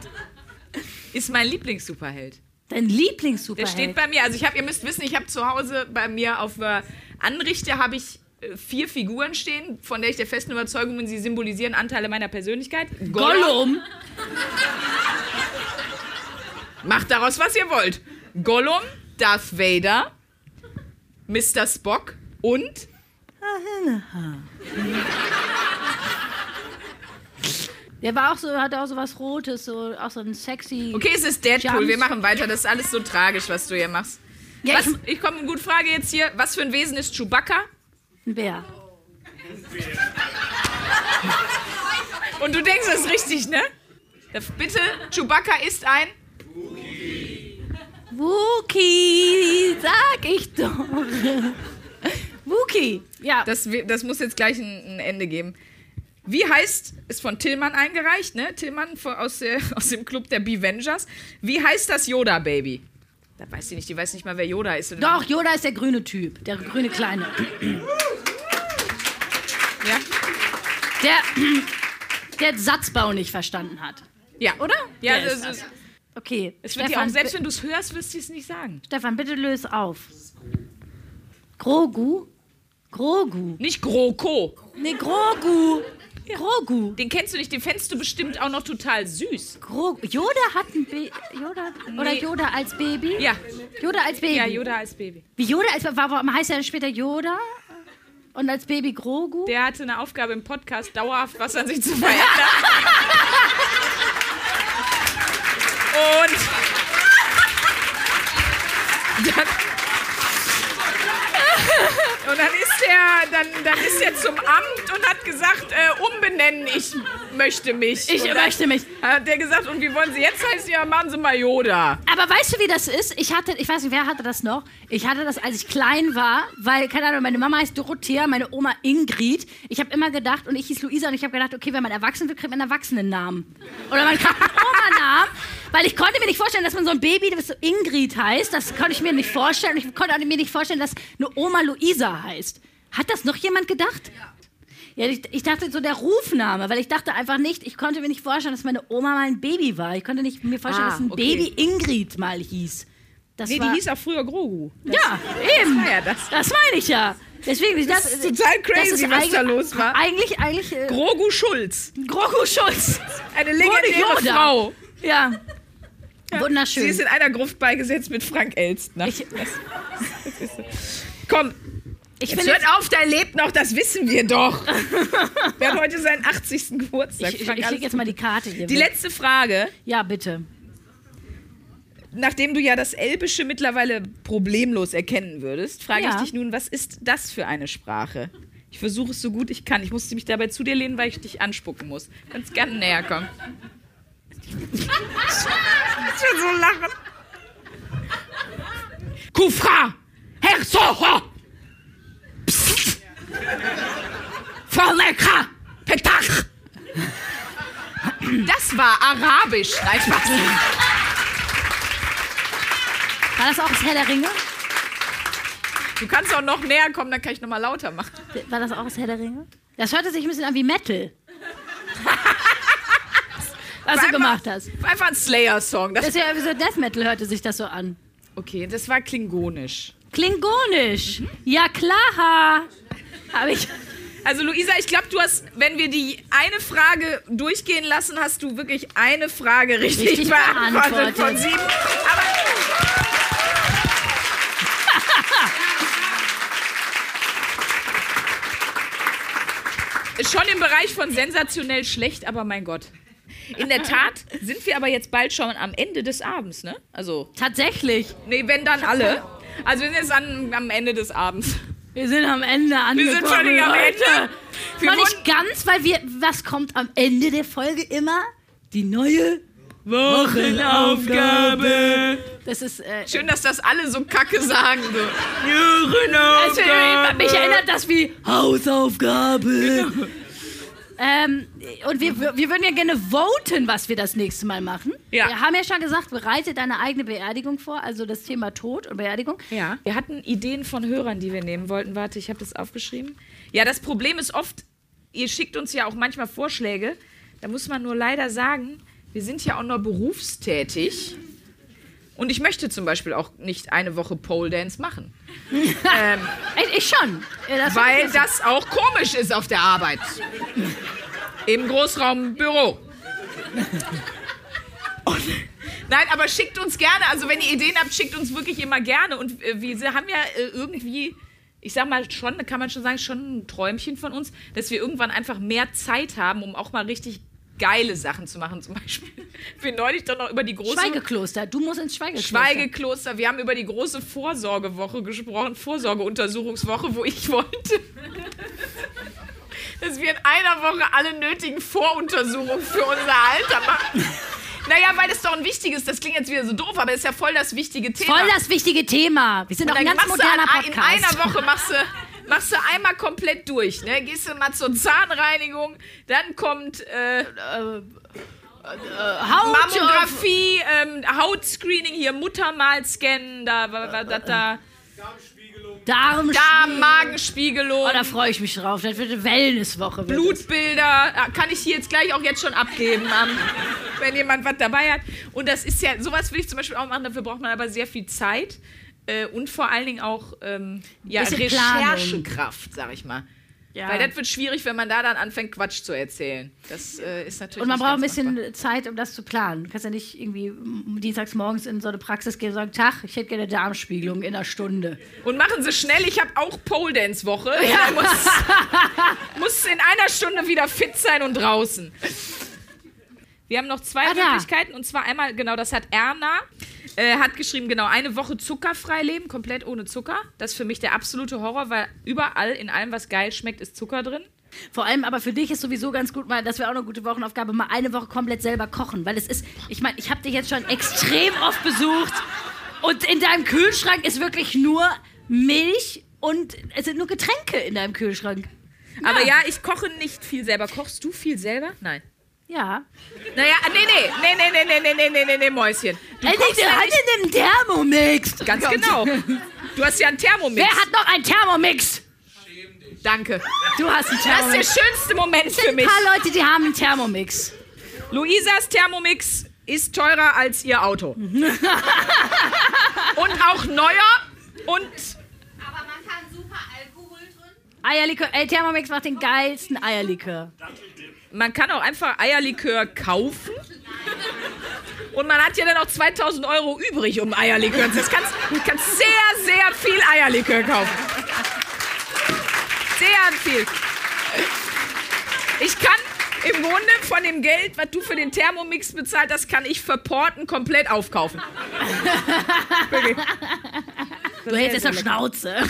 Ist mein Lieblingssuperheld. Dein Der Lieblingssuperheld. steht bei mir, also ich habe, ihr müsst wissen, ich habe zu Hause bei mir auf der Anrichte habe ich vier Figuren stehen, von der ich der festen Überzeugung bin, sie symbolisieren Anteile meiner Persönlichkeit. Gollum. Macht daraus, was ihr wollt. Gollum, Darth Vader, Mr. Spock und Der war auch so, hatte auch so was Rotes, so auch so ein sexy. Okay, es ist Deadpool. Jumps. Wir machen weiter. Das ist alles so tragisch, was du hier machst. Ja, Was, ich, ich komme, gute Frage jetzt hier. Was für ein Wesen ist Chewbacca? Ein Bär. Und du denkst, das ist richtig, ne? Bitte, Chewbacca ist ein. Wookie, sag ich doch. Wookie. Ja. Das, das muss jetzt gleich ein, ein Ende geben. Wie heißt, ist von Tillmann eingereicht, ne? Tillmann aus, der, <laughs> aus dem Club der Bevengers. Wie heißt das Yoda-Baby? Da weiß sie nicht, die weiß nicht mal, wer Yoda ist. Doch, Yoda ist der grüne Typ. Der grüne Kleine. Ja? Der, <clears throat> der Satzbau nicht verstanden hat. Ja. Oder? Ja, das, ist das. Okay. es wird dir Stefan, auch, selbst wenn du es hörst, wirst du es nicht sagen. Stefan, bitte löse auf. Grogu? Grogu. Nicht GroKo. Nee, Grogu. Grogu. Den kennst du nicht, den fändest du bestimmt auch noch total süß. Grogu. Yoda hat ein Baby. Yoda? Oder Nee. Yoda als Baby? Ja, Yoda als Baby. ja, Yoda als Baby. Wie Yoda als Warum heißt er dann später Yoda? Und als Baby Grogu? Der hatte eine Aufgabe im Podcast, dauerhaft was an sich zu verändern. <laughs> Und dann, und dann ist er, dann, dann ist er zum Amt und hat gesagt, äh, umbenennen, ich möchte mich. Ich und möchte mich. Hat der gesagt, und wie wollen Sie jetzt heißen? Ja, machen Sie mal Yoda. Aber weißt du, wie das ist? Ich hatte, ich weiß nicht, wer hatte das noch? Ich hatte das, als ich klein war, weil, keine Ahnung, meine Mama heißt Dorothea, meine Oma Ingrid. Ich habe immer gedacht, und ich hieß Luisa, und ich habe gedacht, okay, wenn man erwachsen wird, kriegt man einen Erwachsenennamen. Oder man kriegt einen <laughs> Oma-Namen. Weil ich konnte mir nicht vorstellen, dass man so ein Baby, das so Ingrid heißt, das konnte ich mir nicht vorstellen. Ich konnte mir nicht vorstellen, dass eine Oma Luisa heißt. Hat das noch jemand gedacht? Ja, ich, ich dachte so der Rufname, weil ich dachte einfach nicht, ich konnte mir nicht vorstellen, dass meine Oma mal ein Baby war. Ich konnte nicht mir vorstellen, Ah, dass ein okay. Baby Ingrid mal hieß. Das Nee, war, die hieß auch früher Grogu. ja, eben. war ja das. Das meine ich ja. Deswegen, das, ist total crazy, was eigentlich- da los war. Eigentlich, eigentlich äh, Grogu Schulz. Grogu Schulz. Eine legendäre. Frau. Ja. Sie Wunderschön. ist in einer Gruft beigesetzt mit Frank Elstner. Ich, Komm, ich jetzt hört auf, der lebt noch, das wissen wir doch. <laughs> Wer hat heute seinen 80. Geburtstag? ich, ich, ich alles leg jetzt mal die Karte hier. Die weg. letzte Frage. ja, bitte. Nachdem du ja das Elbische mittlerweile problemlos erkennen würdest, frage Ja. ich dich nun, was ist das für eine Sprache? Ich versuche es so gut ich kann. Ich musste mich dabei zu dir lehnen, weil ich dich anspucken muss. Kannst gerne näher kommen. Ich will so lachen. Kufra! Herr Soho! Psst! Verlecker! Petach! Das war Arabisch. Nein, Spaß. War das auch das Herr der Ringe? Du kannst auch noch näher kommen, dann kann ich noch mal lauter machen. War das auch das Herr der Ringe? Das hörte sich ein bisschen an wie Metal. Was du gemacht hast. Einfach ein Slayer-Song. Das Das ist ja wie so Death Metal hörte sich das so an. okay, das war klingonisch. Klingonisch. Ja klar. Habe ich. Also Luisa, ich glaube, du hast, wenn wir die eine Frage durchgehen lassen, hast du wirklich eine Frage richtig, Richtig beantwortet beantwortet. von sieben. Aber ist <laughs> schon im Bereich von sensationell schlecht, aber mein Gott. In der Tat sind wir aber jetzt bald schon am Ende des Abends, ne? Also, Tatsächlich. nee, wenn dann alle. Also wir sind jetzt an, am Ende des Abends. Wir sind am Ende Wir angekommen. sind völlig am. Ende. Wir Noch nicht ganz, weil wir. Was kommt am Ende der Folge immer? Die neue Wochenaufgabe. Das ist. Äh, schön, dass das alle so kacke sagen. So. also, mich erinnert das wie Hausaufgabe. <laughs> Ähm, und wir, wir würden ja gerne voten, was wir das nächste Mal machen. Ja. Wir haben ja schon gesagt, bereite deine eigene Beerdigung vor, also das Thema Tod und Beerdigung. Ja. Wir hatten Ideen von Hörern, die wir nehmen wollten. Warte, ich habe das aufgeschrieben. Ja, das Problem ist oft, ihr schickt uns ja auch manchmal Vorschläge. Da muss man nur leider sagen, wir sind ja auch noch berufstätig. Und ich möchte zum Beispiel auch nicht eine Woche Pole Dance machen. <laughs> ähm, Ich, ich schon. Das weil das auch komisch ist auf der Arbeit. Im Großraumbüro. Und, nein, aber schickt uns gerne, also wenn ihr Ideen habt, schickt uns wirklich immer gerne. Und äh, wir haben ja äh, irgendwie, ich sag mal schon, kann man schon sagen, schon ein Träumchen von uns, dass wir irgendwann einfach mehr Zeit haben, um auch mal richtig geile Sachen zu machen. Zum Beispiel, <laughs> wir neulich doch noch über die große Schweigekloster. Du musst ins Schweigekloster. Schweigekloster. Wir haben über die große Vorsorgewoche gesprochen, Vorsorgeuntersuchungswoche, wo ich wollte, dass wir in einer Woche alle nötigen Voruntersuchungen für unser Alter machen. Naja, weil das doch ein wichtiges, das klingt jetzt wieder so doof, aber das ist ja voll das wichtige Thema. Voll das wichtige Thema. Wir sind doch ein ganz moderner an, in Podcast. einer Woche machst du, machst du einmal komplett durch. Ne? Gehst du mal zur Zahnreinigung, dann kommt äh, Haut, Mammographie, ähm, Hautscreening, hier Muttermal scannen, da, da, da, da, da, Darm, Darm, Magenspiegelung, Oh, da freue ich mich drauf. Das wird eine Wellnesswoche. wird. Blutbilder. Ah, Kann ich hier jetzt gleich auch jetzt schon abgeben, wenn jemand was dabei hat. Und das ist ja, sowas will ich zum Beispiel auch machen, dafür braucht man aber sehr viel Zeit. Äh, und vor allen Dingen auch ähm, ja. Recherchekraft, sag ich mal. Ja. Weil das wird schwierig, wenn man da dann anfängt, Quatsch zu erzählen. Das äh, ist natürlich. Und man braucht ein bisschen machbar. Zeit, um das zu planen. Du kannst ja nicht irgendwie dienstags morgens in so eine Praxis gehen und sagen, Tag, ich hätte gerne Darmspiegelung in einer Stunde. Und machen Sie schnell, ich habe auch Pole Dance Woche. <laughs> Ja. Muss, muss in einer Stunde wieder fit sein und draußen. Wir haben noch zwei Ah. Möglichkeiten und zwar einmal, genau, das hat Erna, äh, hat geschrieben, genau, eine Woche zuckerfrei leben, komplett ohne Zucker. Das ist für mich der absolute Horror, weil überall in allem, was geil schmeckt, ist Zucker drin. Vor allem aber für dich ist sowieso ganz gut, mal, das wäre auch eine gute Wochenaufgabe, mal eine Woche komplett selber kochen. Weil es ist, ich meine, ich habe dich jetzt schon extrem oft besucht und in deinem Kühlschrank ist wirklich nur Milch und es sind nur Getränke in deinem Kühlschrank. Aber ja, ich koche nicht viel selber. Kochst du viel selber? Nein. Ja. Naja, nee, nee, nee, nee, nee, nee, nee, nee, nee, nee, nee, Mäuschen. Du Ey, kochst der ja hat nicht, in dem Thermomix. ganz genau. Du hast ja einen Thermomix. Wer hat noch einen Thermomix? Danke. Du hast einen Das ist der Thermomix. schönste Moment für ein mich. paar Leute, die haben einen Thermomix. Luisas Thermomix ist teurer als ihr Auto. <laughs> und auch neuer und Aber man kann super Alkohol drin. Eierlikör. Ey, Thermomix macht den geilsten Eierlikör. Man kann auch einfach Eierlikör kaufen. Und man hat ja dann auch 2000 Euro übrig, um Eierlikör zu. Das kannst, du kannst sehr, sehr viel Eierlikör kaufen. Sehr viel. Ich kann im Grunde von dem Geld, was du für den Thermomix bezahlt hast, kann ich für Porten komplett aufkaufen. <laughs> Du hältst jetzt eine Schnauze. <laughs>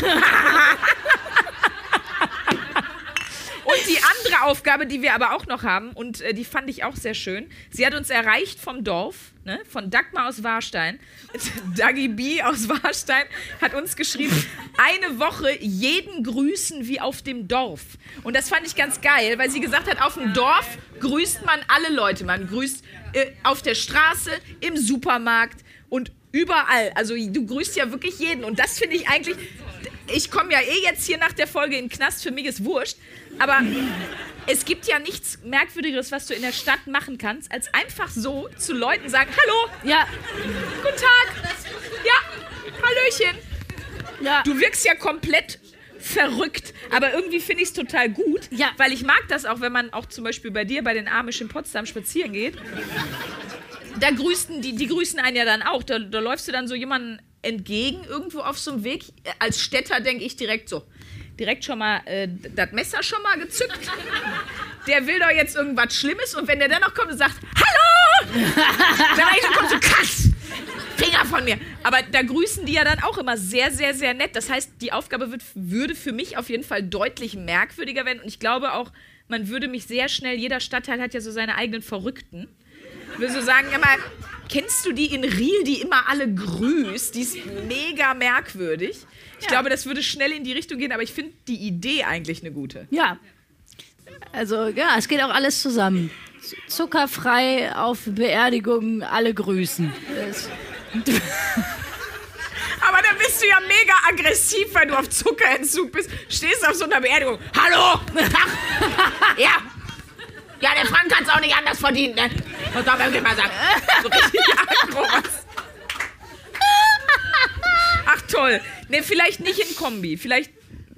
Und die andere Aufgabe, die wir aber auch noch haben, und äh, die fand ich auch sehr schön, sie hat uns erreicht vom Dorf, ne, von Dagmar aus Warstein. <laughs> Dagi B aus Warstein hat uns geschrieben, eine Woche jeden grüßen wie auf dem Dorf. Und das fand ich ganz geil, weil sie gesagt hat, auf dem Dorf grüßt man alle Leute. Man grüßt äh, auf der Straße, im Supermarkt und überall. Also du grüßt ja wirklich jeden. Und das finde ich eigentlich, ich komme ja eh jetzt hier nach der Folge in den Knast, für mich ist wurscht. Aber es gibt ja nichts Merkwürdigeres, was du in der Stadt machen kannst, als einfach so zu Leuten sagen, hallo, Ja, guten Tag, ja, hallöchen. ja. Du wirkst ja komplett verrückt, aber irgendwie finde ich es total gut, Ja. weil ich mag das auch, wenn man auch zum Beispiel bei dir bei den Amish in Potsdam spazieren geht. Da grüßen die, die grüßen einen ja dann auch. Da, da läufst du dann so jemanden entgegen irgendwo auf so einem Weg. Als Städter denke ich direkt so, direkt schon mal äh, das Messer schon mal gezückt. Der will doch jetzt irgendwas Schlimmes und wenn der dann noch kommt und sagt, hallo, dann eigentlich so, kommt so krass. Finger von mir. Aber da grüßen die ja dann auch immer sehr, sehr, sehr nett. Das heißt, die Aufgabe wird, würde für mich auf jeden Fall deutlich merkwürdiger werden. Und ich glaube auch, man würde mich sehr schnell, jeder Stadtteil hat ja so seine eigenen Verrückten. Ich würde so sagen, immer, kennst du die in Riel, die immer alle grüßt? Die ist mega merkwürdig. Ich glaube, das würde schnell in die Richtung gehen, aber ich finde die Idee eigentlich eine gute. Ja. Also ja, es geht auch alles zusammen. Zuckerfrei auf Beerdigungen, alle grüßen. <laughs> Aber dann bist du ja mega aggressiv, wenn du auf Zuckerentzug bist. Stehst auf so einer Beerdigung. Hallo! <laughs> Ja! Ja, der Frank hat es auch nicht anders verdient, ne? Das darf man mal sagen. So richtig <laughs> was? Ach toll. Ne, vielleicht nicht in Kombi. Vielleicht,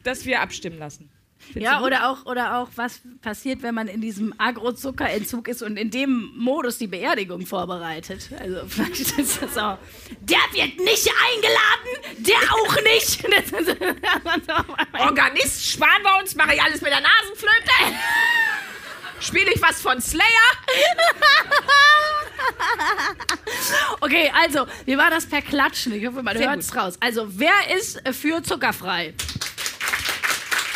dass wir abstimmen lassen. Ja, oder auch, oder auch, was passiert, wenn man in diesem Agro-Zuckerentzug ist und in dem Modus die Beerdigung vorbereitet. Also <laughs> vielleicht ist das auch. Der wird nicht eingeladen, der auch nicht. <laughs> Das ist- Organist sparen wir uns, mache ich alles mit der Nasenflöte. Spiele ich was von Slayer? <laughs> okay, also, wie war das per Klatschen? Ich hoffe, man hört es raus. Also, wer ist für zuckerfrei?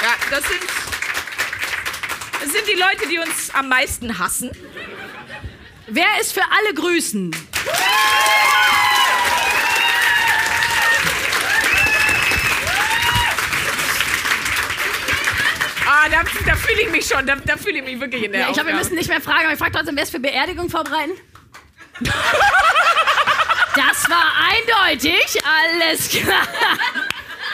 Ja, das sind, das sind die Leute, die uns am meisten hassen. Wer ist für alle grüßen? Da, da fühle ich mich schon, da, da fühle ich mich wirklich in der Ja, ich glaube, wir müssen nicht mehr fragen, aber ich frage trotzdem, wer ist für Beerdigung vorbereiten? Das war eindeutig, alles klar.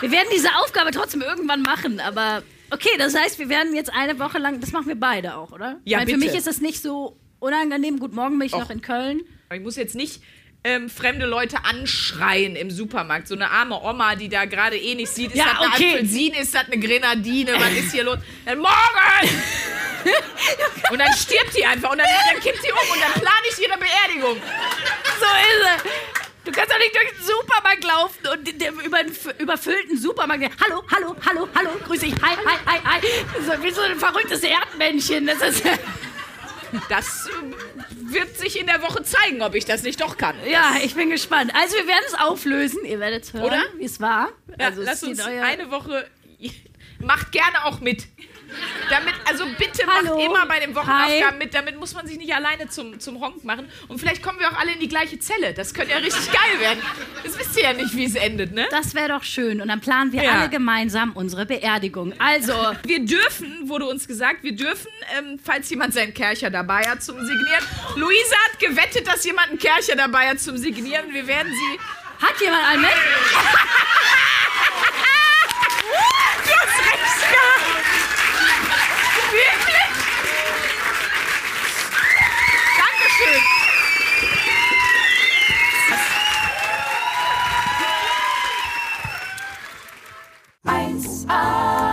Wir werden diese Aufgabe trotzdem irgendwann machen, aber okay, das heißt, wir werden jetzt eine Woche lang, das machen wir beide auch, oder? Ja, Weil Für bitte. mich ist das nicht so unangenehm. Gut, morgen bin ich noch in Köln. Aber Ich muss jetzt nicht ähm, fremde Leute anschreien im Supermarkt. So eine arme Oma, die da gerade eh nicht sieht, ist Ja, das eine okay. Apfelsine, ist das eine Grenadine, was ist hier los? Dann morgen! <laughs> und dann stirbt die einfach und dann, dann kippt sie um und dann plane ich ihre Beerdigung. So ist es. Du kannst doch nicht durch den Supermarkt laufen und dem über den überfüllten Supermarkt. Hallo, hallo, hallo, hallo, grüß dich. Hi, hi, hi, hi. So, wie so ein verrücktes Erdmännchen. Das ist. Das äh, wird sich in der Woche zeigen, ob ich das nicht doch kann. Ja, ich bin gespannt. Also, wir werden es auflösen. Ihr werdet es hören, wie es war. Ja, also, es lass steht uns eine Woche. Macht gerne auch mit. Damit, also bitte Hallo. macht immer bei den Wochenaufgaben Hi. mit, damit muss man sich nicht alleine zum, zum Honk machen. Und vielleicht kommen wir auch alle in die gleiche Zelle. Das könnte ja richtig <laughs> geil werden. Das wisst ihr ja nicht, wie es endet, ne? Das wäre doch schön. Und dann planen wir ja. alle gemeinsam unsere Beerdigung. Also, <laughs> wir dürfen, wurde uns gesagt, wir dürfen, ähm, falls jemand seinen Kercher dabei hat zum Signieren. Luisa hat gewettet, dass jemand einen Kercher dabei hat zum Signieren. Wir werden sie. Hat jemand einen mit? du hast recht gehabt. Wirklich? Dankeschön. Was? A.